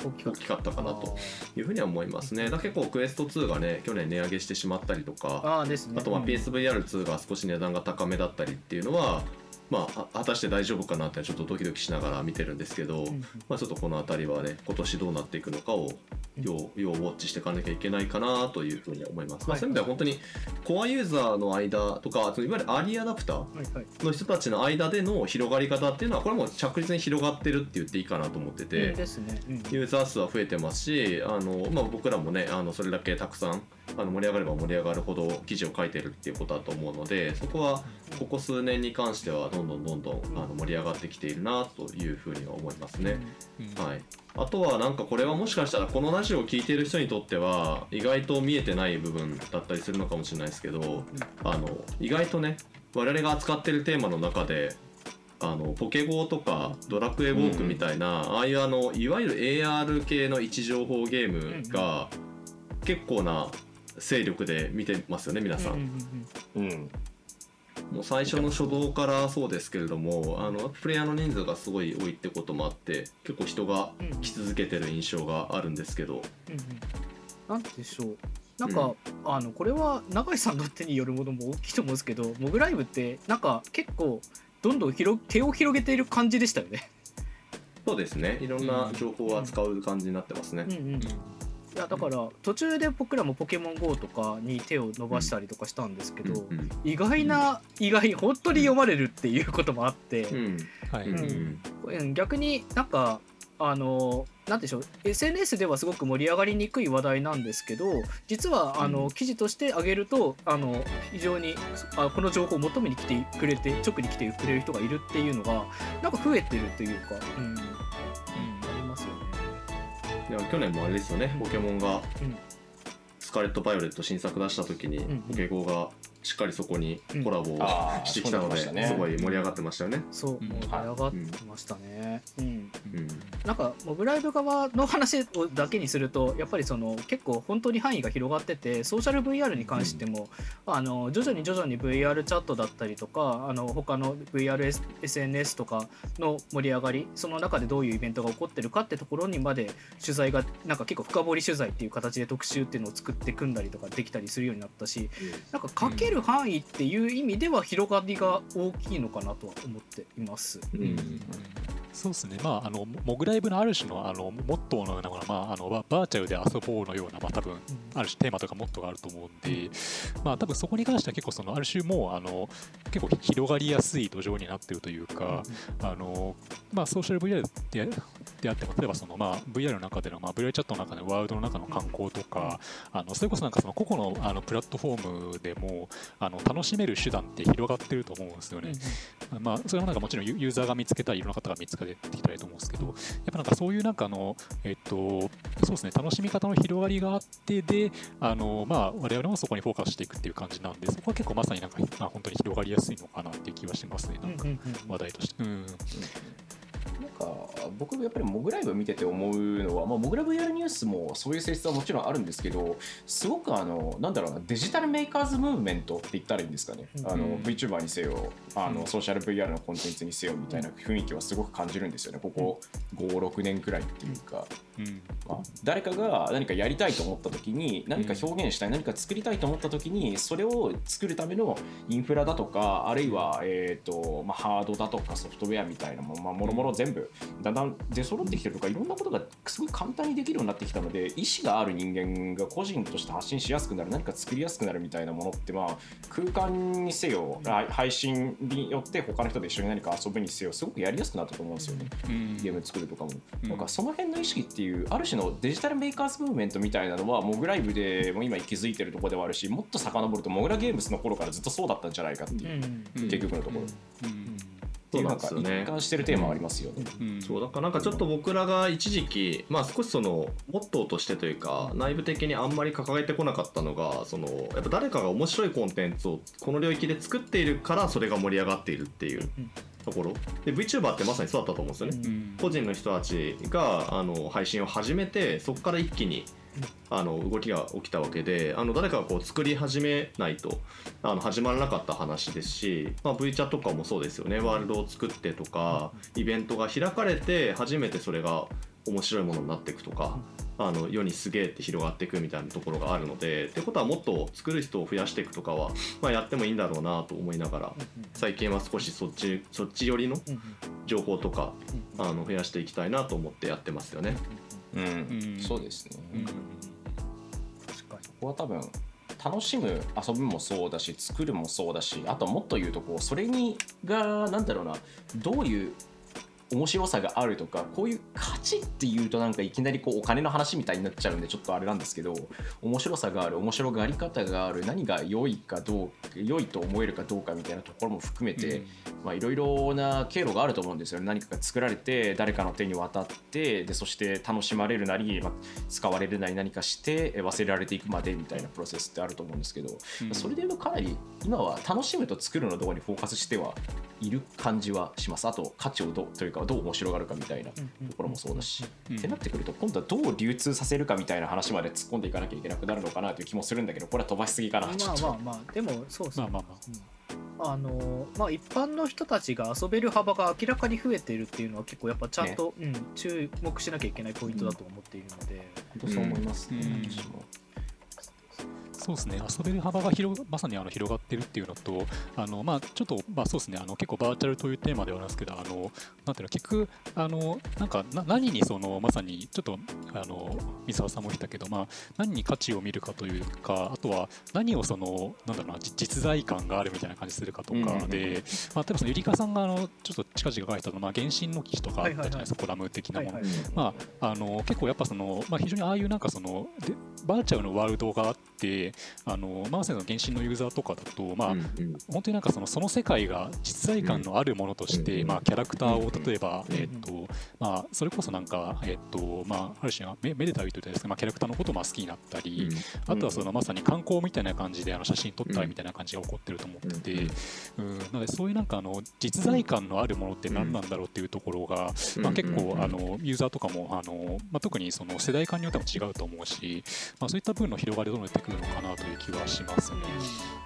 大きかった。たかなと。いうふうには思いますね。だ結構クエスト2がね去年値上げしてしまったりとかああですね。あとまあうん。PSVR2 が少し値段が高めだったりっていうのは、まあ、あ果たして大丈夫かなってちょっとドキドキしながら見てるんですけど、うんまあ、ちょっとこの辺りはね今年どうなっていくのかを要要ウォッチしていかなきゃいけないかなというふうに思います。まあ、はいそういう意味では本当にコアユーザーの間とかそのいわゆるアーリーアダプター。の人たちの間での広がり方っていうのはこれも着実に広がってるって言っていいかなと思ってて、うんですね。うんユーザー数は増えてますしあの、まあ、僕らもねあのそれだけたくさんあの盛り上がれば盛り上がるほど記事を書いてるっていうことだと思うのでそこはここ数年に関してはどんどんどんどんあの盛り上がってきているなというふうには思いますね。はい、あとはなんかこれはもしかしたらこのラジオを聴いている人にとっては意外と見えてない部分だったりするのかもしれないですけどあの意外とね我々が扱ってるテーマの中であのポケゴーとかドラクエウォークみたいな、ああいうあのいわゆる AR 系の位置情報ゲームが結構な勢力で見てますよね皆さん。うんうんうんもう最初の初動からそうですけれどもあのプレイヤーの人数がすごい多いってこともあって結構人が来続けてる印象があるんですけど、うんうん。なんでしょう。なんか、あのこれは永井さんの手によるものも大きいと思うんですけどモグライブってなんか結構どんどん広手を広げている感じでしたよね。そうですね。いろんな情報を扱う感じになってますね。うんうんいやだから途中で僕らも「ポケモン GO」とかに手を伸ばしたりとかしたんですけど、うんうん意外な意外本当に読まれるっていうこともあって、うん。はい、うんうん逆になんかあのなんでしょう SNS ではすごく盛り上がりにくい話題なんですけど実はあの、記事として上げるとあの非常にあこの情報を求めに来てくれて直に来てくれる人がいるっていうのがなんか増えてるというか、うん。うん、あります。いや去年もあれですよねポケモンがうん。スカーレット・バイオレット新作出した時に、ん。ポケゴーがしっかりそこにコラボをしてきたので、すね。すごい盛り上がってましたよね。そううん。盛り上がってましたね。うん。うん。なんかモブライブ側の話をだけにするとやっぱりその結構本当に範囲が広がっててソーシャル VR に関しても、あの徐々に徐々に VR チャットだったりとかあの他の VRSNS とかの盛り上がりその中でどういうイベントが起こってるかってところにまで取材がなんか結構深掘り取材っていう形で特集っていうのを作って組んだりとかできたりするようになったしなんかかける範囲っていう意味では広がりが大きいのかなとは思っています。うんそうですね、まあ、あのモグライブのある種のあのモットーのようなもの、まあ、あのババーチャルで遊ぼうのような、まあ、多分ある種テーマとかモットーがあると思うんで、まあ、多分そこに関しては結構そのある種もうあの結構広がりやすい土壌になってるというか、あのまあ、ソーシャル VR でであっても例えばその、まあ、VR の中での、まあ、VR チャットの中でのワールドの中の観光とか、あのそれこそなんかその個々のあのプラットフォームでもあの楽しめる手段って広がってると思うんですよね。まあ、それもなんかもちろんユユーザーが見つけたりいろんな方が見つけてきたりと思うんですけどやっぱなんかそういうなんかあのえっとそうですね楽しみ方の広がりがあってであのまあ我々もそこにフォーカスしていくっていう感じなんでそこは結構まさになんか、まあ、本当に広がりやすいのかなっていう気はしますねなんか話題として。うんか僕やっぱりモグライブ見てて思うのは、まあ、モグラ VR ニュースもそういう性質はもちろんあるんですけどすごくあのなんだろうなデジタルメーカーズムーブメントって言ったらいいんですかね、うん。あのうん VTuber にせよあうん。のソーシャル VR のコンテンツにせよみたいな雰囲気はすごく感じるんですよね。ここ56年くらいっていうか。うん。まあ、誰かが何かやりたいと思った時に何か表現したい、何か作りたいと思った時にそれを作るためのインフラだとかあるいは、えーとまあ、ハードだとかソフトウェアみたいなもの、まあ、もろもろ全部だんだん出揃ってきてるとかいろんなことがすごい簡単にできるようになってきたので意思がある人間が個人として発信しやすくなる何か作りやすくなるみたいなものって、まあ、空間にせよあ配信によって他の人と一緒に何か遊ぶにせよすごくやりやすくなったと思うんですよね。うん。ゲーム作るとかも、うん。なんかその辺の意識っていうある種のデジタルメーカーズムーブメントみたいなのはモグライブでも今気づいてるところではあるしもっと遡るとモグラゲームスの頃からずっとそうだったんじゃないかっていう、うん。結局のところ、っうんていうなんかそうなんですよね。一貫してるテーマはありますよね。うん。そうだからなんかちょっと僕らが一時期まあ少しそのモットーとしてというか内部的にあんまり掲げてこなかったのがそのやっぱ誰かが面白いコンテンツをこの領域で作っているからそれが盛り上がっているっていううん。ところ。で VTuber ってまさにそうだったと思うんですよね。うん。個人の人たちがあの配信を始めてそこから一気にあの動きが起きたわけであの誰かがこう作り始めないとあの始まらなかった話ですし、まあ、V チャとかもそうですよね。ワールドを作ってとかイベントが開かれて初めてそれが面白いものになっていくとかあの世にすげえって広がっていくみたいなところがあるのでってことはもっと作る人を増やしていくとかは、まあ、やってもいいんだろうなと思いながら最近は少しそっちそっち寄りの情報とかあの増やしていきたいなと思ってやってますよね。うん。うんそうですね、うん。確かここは多分楽しむ遊ぶもそうだし作るもそうだしあともっと言うとこうそれにがなんだろうなどういう面白さがあるとかこういう価値っていうとなんかいきなりこうお金の話みたいになっちゃうんでちょっとあれなんですけど面白さがある面白があり方がある何が良いかどう良いと思えるかどうかみたいなところも含めて、まあ、いろいろな経路があると思うんですよね。何かが作られて誰かの手に渡ってでそして楽しまれるなり、まあ、使われるなり何かしてえ忘れられていくまでみたいなプロセスってあると思うんですけど、うん。それで言うとかなり今は楽しむと作るのところにフォーカスしてはいる感じはします。あと価値をどうというかどう面白がるかみたいなところもそうだし、うんってなってくると今度はどう流通させるかみたいな話まで突っ込んでいかなきゃいけなくなるのかなという気もするんだけどこれは飛ばしすぎかなまあまあまあでもそうですね。まあまあまあ。うん。あのまあ一般の人たちが遊べる幅が明らかに増えているっていうのは結構やっぱちゃんと、うん、注目しなきゃいけないポイントだと思っているので、本当そう思いますね、うん。私もそうですね、遊べる幅が広まさにあの広がってるっていうのと、あのまあ、ちょっと、まあ、そうですね。あの、結構バーチャルというテーマではあるんですけど、あのなんていうの、結局、あのなんかな何にそのまさに、ちょっとあの三沢さんも言ったけど、まあ、何に価値を見るかというか、あとは何をその、なんだろうな、じ実在感があるみたいな感じするかとかで、まあ、例えばそのゆりかさんがあのちょっと近々書いてたの、まあ、原神の記事とかあったじゃないですか、コラム的なもの。まあ、あの結構やっぱその、まあ、非常にああいうなんかそのでバーチャルのワールドがあってあの、まあ、まさにその原神のユーザーとかだと、まあうんうん。本当になんかそのその世界が実在感のあるものとして、うんまあ、キャラクターをうん例えば、うんえっとまあ、それこそなんか、えっとまあ、ある種めめでたいというとですね、まあ、キャラクターのことをまあ好きになったり、あとはそのまさに観光みたいな感じであの写真撮ったりみたいな感じが起こってると思ってて、うんなのでそういうなんかあの実在感のあるものって何なんだろうっていうところが、まあ、結構うんあのユーザーとかもあの、まあ、特にその世代間によっても違うと思うし、まあ、そういった分の広がりどうなってくるのかなという気はしますね。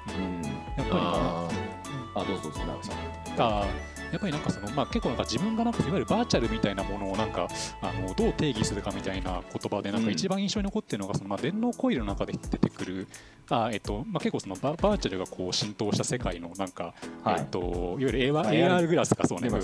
うん。やっぱりああどうぞどうぞ長さん。あやっぱりなんかその、まあ、結構なんか自分がなんかいわゆるバーチャルみたいなものをなんかあのどう定義するかみたいな言葉でなんかうん。一番印象に残っているのがその、まあ、電脳コイルの中で出てくるあ、えっとまあ、結構そのババーチャルがこう浸透した世界のなんか、はい。えっと、いわゆる AR, グラスがそうねね。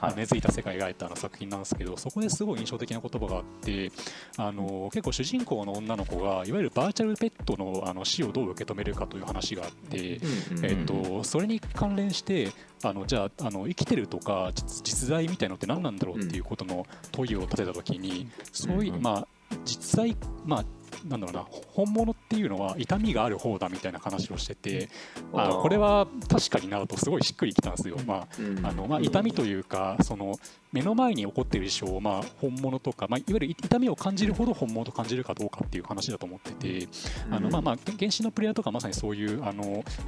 はい。根付いた世界が描いた作品なんですけどそこですごい印象的な言葉があってあの結構主人公の女の子がいわゆるバーチャルペットのあの死をどう受け止めるかという話があって。えっと、それに関連してあのじゃああの生きてるとか実実在みたいのって何なんだろうっていうことの問いを立てた時にそういう、うんまあ、実際、まあ、なんだろうな本物っていうのは痛みがある方だみたいな話をしててあこれは確かになるとすごいしっくりきたんですよ。まあうん。あのまあ、痛みというかその目の前に起こっている事象を、まあ、本物とか、まあ、いわゆる痛みを感じるほど本物と感じるかどうかっていう話だと思っててあのまあまあ原始のプレイヤーとかまさにそういうあの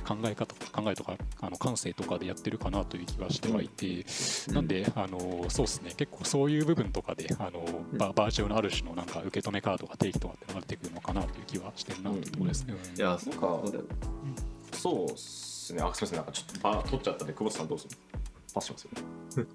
考え方考えとかあの感性とかでやってるかなという気はしてはいて、なんであのそうですね。結構そういう部分とかであのババーチャルのある種のなんか受け止め方とか定義とかって流れてくるのかなという気はしてるなというところですね。いやなんかそうだよそうっすね。あすみません。なんかちょっとバー取っちゃったんで久保田さんどうする？パスしますよ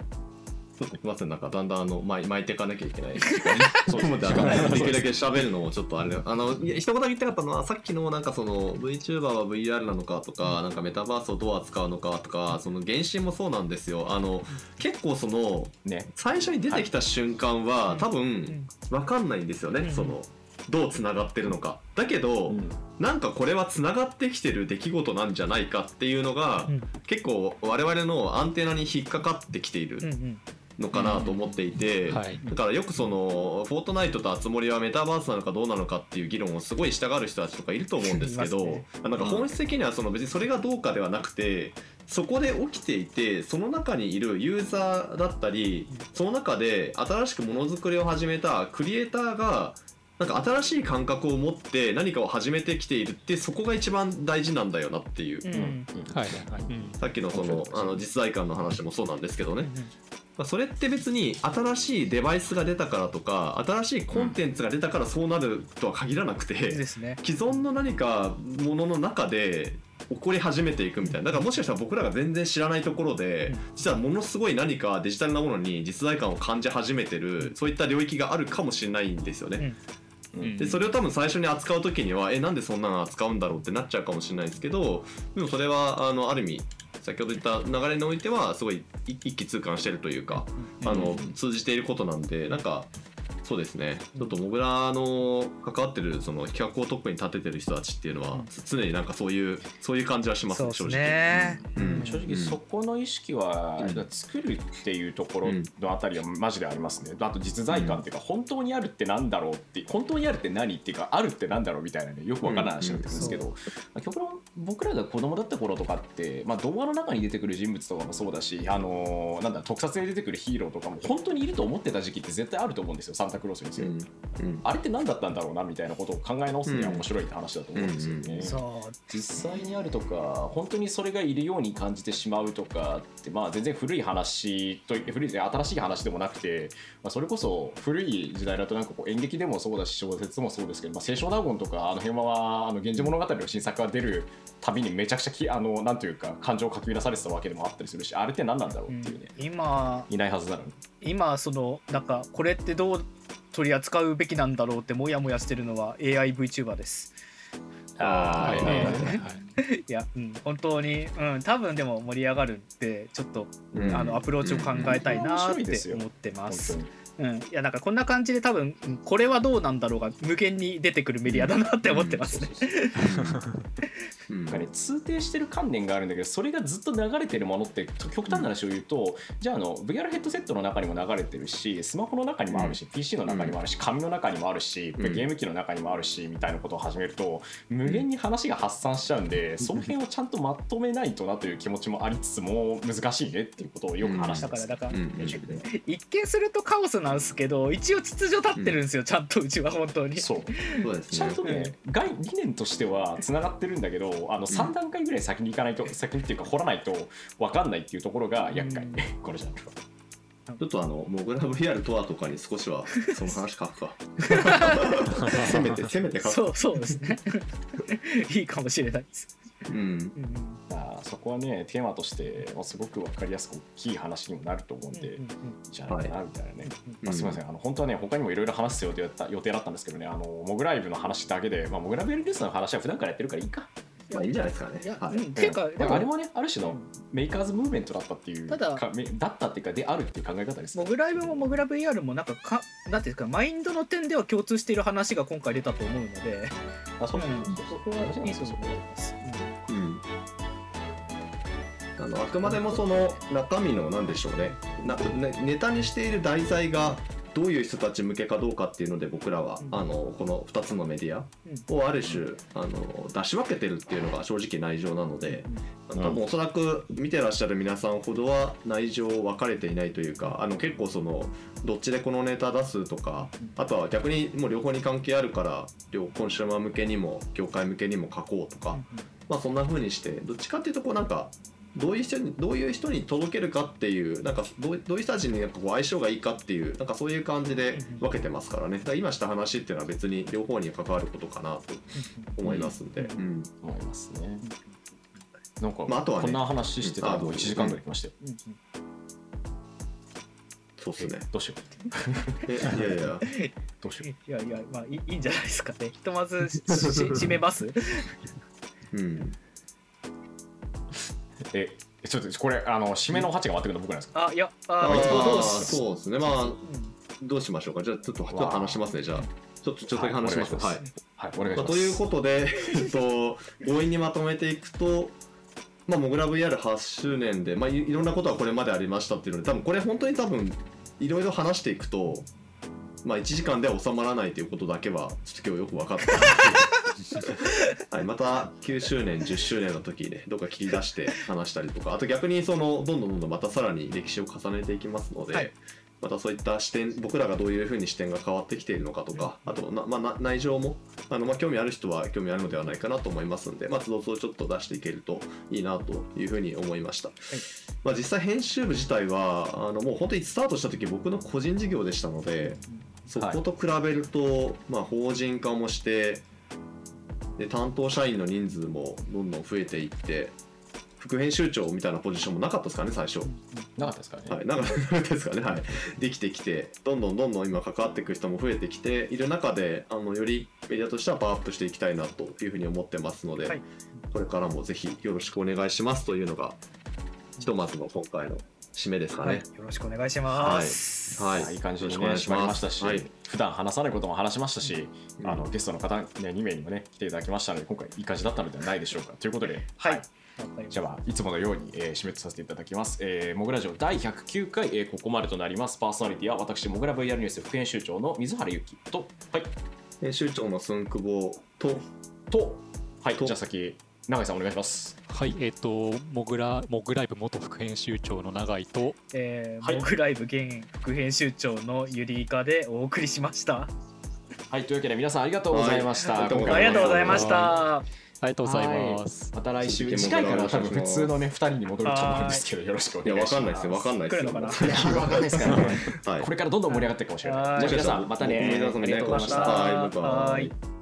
すみません。なんかだんだんあの巻い巻いていかなきゃいけない。そうできるだけ喋るのもちょっとあれだあの一言言いたかったのはさっきのなんかその VTuber は VR なのかとかなんかメタバースをどう扱うのかとかその原神もそうなんですよ。あの結構そのね。最初に出てきた瞬間は、多分わかんないんですよね、うん。そのどうつながってるのか。だけど、うん。なんかこれはつながってきてる出来事なんじゃないかっていうのが、うん。結構我々のアンテナに引っかかってきているのかなと思っていて、はい。だからよくそのフォートナイトとあつ森はメタバースなのかどうなのかっていう議論をすごいしたがる人たちとかいると思うんですけどね。なんか本質的にはその別にそれがどうかではなくてそこで起きていてその中にいるユーザーだったりその中で新しくものづくりを始めたクリエイターがなんか新しい感覚を持って何かを始めてきているってそこが一番大事なんだよなっていう、うん。うん。はいはいはい。うん。さっきのそのあの実在感の話もそうなんですけどね、まあそれって別に新しいデバイスが出たからとか新しいコンテンツが出たからそうなるとは限らなくて、ですね。既存の何かものの中で起こり始めていくみたいな。だからもしかしたら僕らが全然知らないところで、うん。実はものすごい何かデジタルなものに実在感を感じ始めてるそういった領域があるかもしれないんですよね。うん。でそれを多分最初に扱う時にはえなんでそんなの扱うんだろうってなっちゃうかもしれないですけどでもそれはあのある意味先ほど言った流れにおいてはすごい一一気通貫してるというか、あの通じていることなんでなんかそうですね。ちょっとモグラの関わってるその企画をトップに立ててる人たちっていうのは、うん。常になんかそういうそういう感じはしますね。正直。うん。正直そこの意識は、うん作るっていうところのあたりはマジでありますね、あと実在感っていうか、本当にあるってなんだろうって本当にあるって何っていうかあるってなんだろうみたいなね。よくわからない話になってくるんですけど、まあ極論僕らが子供だった頃とかって、まあ、動画の中に出てくる人物とかもそうだし、あのーなんだ特撮で出てくるヒーローとかも本当にいると思ってた時期って絶対あると思うんですよ。サンタクロースにせよ、うんうん。あれって何だったんだろうなみたいなことを考え直すには面白いって話だと思うんですよね。うんそう。実際にあるとか本当にそれがいるように感じてしまうとかって、まあ、全然古い話と古い新しい話でもなくて、まあ、それこそ古い時代だとなんかこう演劇でもそうだし小説もそうですけど、まあ、清少納言とかあの辺はあの源氏物語の新作が出るたびにめちゃくちゃきあのなんというか感情を書き出されてたわけでもあったりするしあれって何なんだろうっていうね、今いないはずなのに。今そのなんかこれってどう取り扱うべきなんだろうってもやもやしてるのは AIVTuber です。あーはいはいはいい。いや、うん、本当に、うん、多分でも盛り上がるんでちょっと、うん。あのアプローチを考えたいなって思ってま本す当。にうん、いやなんかこんな感じで多分これはどうなんだろうが無限に出てくるメディアだなって思ってますね。なんかね通底してる観念があるんだけどそれがずっと流れてるものって極端な話を言うと、じゃああの VR ヘッドセットの中にも流れてるしスマホの中にもあるし、PC の中にもあるし紙の中にもあるし、うんゲーム機の中にもあるしみたいなことを始めると無限に話が発散しちゃうんで、その辺をちゃんとまとめないとなという気持ちもありつつも難しいねっていうことをよく話してます。だから、一見するとカオスんですけど一応秩序立ってるんですよ、ちゃんとうちは本当に。そう。そうですね。ちゃんとね、概理念としてはつながってるんだけどあの3段階ぐらい先に行かないと、先にっていうか掘らないと分かんないっていうところが厄介、うんこのジャンルは。ちょっとあのモグラ VR とはとかに少しはその話書くか。せめてせめて書く。そうそうですね。いいかもしれないです。うん。うんあそこはねテーマとしてまあすごく分かりやすく大きい話にもなると思うんで、うんうんじゃないかなみたいなね、うんまあ、すみません。あの本当はね他にもいろいろ話す予定だった予定だったんですけどねあのモグライブの話だけで、まあ、モグラベルニュースの話は普段からやってるからいいか、まあいいんじゃないですかね。いや、はい。うん、っていうか、でもあれもねある種のメーカーズムーブメントだったっていうただかめだったっていうかであるっていう考え方ですモグライブもモグラ VR もなんかかなんていうんですかマインドの点では共通している話が今回出たと思うので、あそう。うん、そこはいいと思います。うんあのあくまでもその中身のなんでしょうね。なねネタにしている題材がどういう人たち向けかどうかっていうので僕らは、うん。あのこの2つのメディアをある種あの出し分けてるっていうのが正直内情なので、多分おそらく見てらっしゃる皆さんほどは内情分かれていないというかあの結構そのどっちでこのネタ出すとかあとは逆にもう両方に関係あるから両コンシューマー向けにも業界向けにも書こうとか、まあそんな風にしてどっちかっていうとこうなんかどういう人にどういう人に届けるかっていうなんかどうどういう人たちになんかこう相性がいいかっていうなんかそういう感じで分けてますからね。だから今した話っていうのは別に両方に関わることかなと思いますんで、うん思いますね。なんか、まああとはねこんな話してたらもう1時間ぐらい来ましたよ、そうっすね。えどうしよう。えいやいや。どうしよいやいやまあいいいいんじゃないですかね。ひとまずし し締めます？うん。うえちょっとこれあの締めの8が終わってくるの僕なんですか？あいやああいつもどうそうですね。まあうんどうしましょうか。じゃあちょっとちょっと話しますね。じゃあちょっとちょっとだけ話します。はいお願はい。はいお願いしまあ、ますということで、えっと、強引にまとめていくと、まあ、モグラ VR8 周年で、まあ、いいろんなことがこれまでありましたっていうので、多分これ本当に多分、いろいろ話していくと、まあ、1時間では収まらないということだけは、ちょっと今日よく分かった。はい、また9周年、10周年の時にね、どっか切り出して話したりとか、あと逆にその、どんどんどんどんまたさらに歴史を重ねていきますので、はい。またそういった視点僕らがどういうふうに視点が変わってきているのかとかあとな、まあ、な内情もあの、まあ、興味ある人は興味あるのではないかなと思いますので、まあ、つどつどちょっと出していけるといいなというふうに思いました、まあ、実際編集部自体はあのもう本当にスタートした時僕の個人事業でしたのでそこと比べると、まあ、法人化もしてで担当社員の人数もどんどん増えていって副編集長みたいなポジションもなかったですかね最初。なかったですからね、はい、なんかですかね、はい、できてきて、どんどんどんどん今関わっていく人も増えてきている中で、あのよりメディアとしてはパワーアップしていきたいなというふうに思ってますので、はい。これからもぜひよろしくお願いしますというのが、ひとまずの今回の締めですかはい、ねよ。ろしくお願いします。はい。い、い感じにね締まりましたし、はい。普段話さないことも話しましたし、うん。あのゲストの方、ね、2名にもね来ていただきましたので今回いい感じだったのではないでしょうか。ということで、はい。はい。じゃあ、いつものように、えー締めとさせていただきます。えー、モグラジオ第109回、えーここまでとなります。パーソナリティは私、モグラ VR ニュース副編集長の水原ゆきと、はい、編集長の寸久保と、と、はい、とじゃあ先、永井さんお願いします。はい、えっ、と、モグラ、モグライブ元副編集長の永井と、えーはいモグライブ現副編集長のゆりいかでお送りしました。はい、というわけで皆さんありがとうございました。はいありがとうございました。ありがとうございます。また来週、続きも次回からは多分普通のね、2人に戻ると思うんですけど、よろしくお願いします。わかんないですよ、わかんないですよ。わかんないですからね。はいこれからどんどん盛り上がっていくかもしれない。はいじゃあ皆さん、またね。ありがとうございました。はいバイバイはい